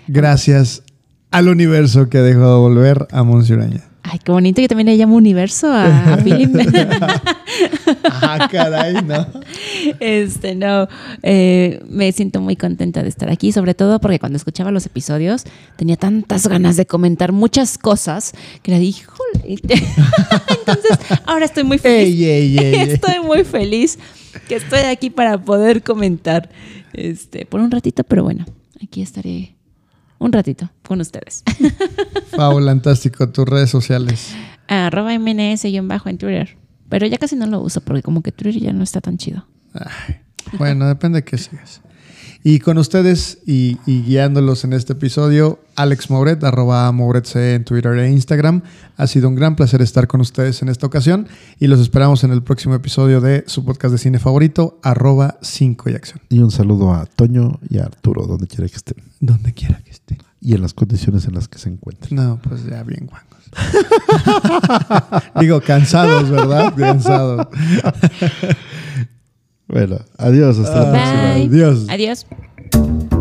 gracias al universo que dejó de volver a Monsiuraña. Ay, qué bonito que también le llamo universo a, a Philip. Ah, caray, no. Este, no, eh, me siento muy contenta de estar aquí, sobre todo porque cuando escuchaba los episodios tenía tantas ganas de comentar muchas cosas que le dije, entonces ahora estoy muy feliz. Ey, ey, ey, ey. Estoy muy feliz que estoy aquí para poder comentar, este, por un ratito, pero bueno, aquí estaré un ratito con ustedes. Fabulantástico, tus redes sociales. Arroba MNS-bajo en Twitter. Pero ya casi no lo uso porque como que Twitter ya no está tan chido. Ay, bueno, depende de qué sigas. Y con ustedes y, y guiándolos en este episodio, Alex Mouret, arroba MouretC en Twitter e Instagram. Ha sido un gran placer estar con ustedes en esta ocasión y los esperamos en el próximo episodio de su podcast de cine favorito, arroba 5 y acción. Y un saludo a Toño y a Arturo, donde quiera que estén. Donde quiera que estén. Y en las condiciones en las que se encuentren. No, pues ya bien guangos. Digo, cansados, ¿verdad? Cansados. Bueno, adiós, hasta Bye. la próxima. Adiós. Adiós.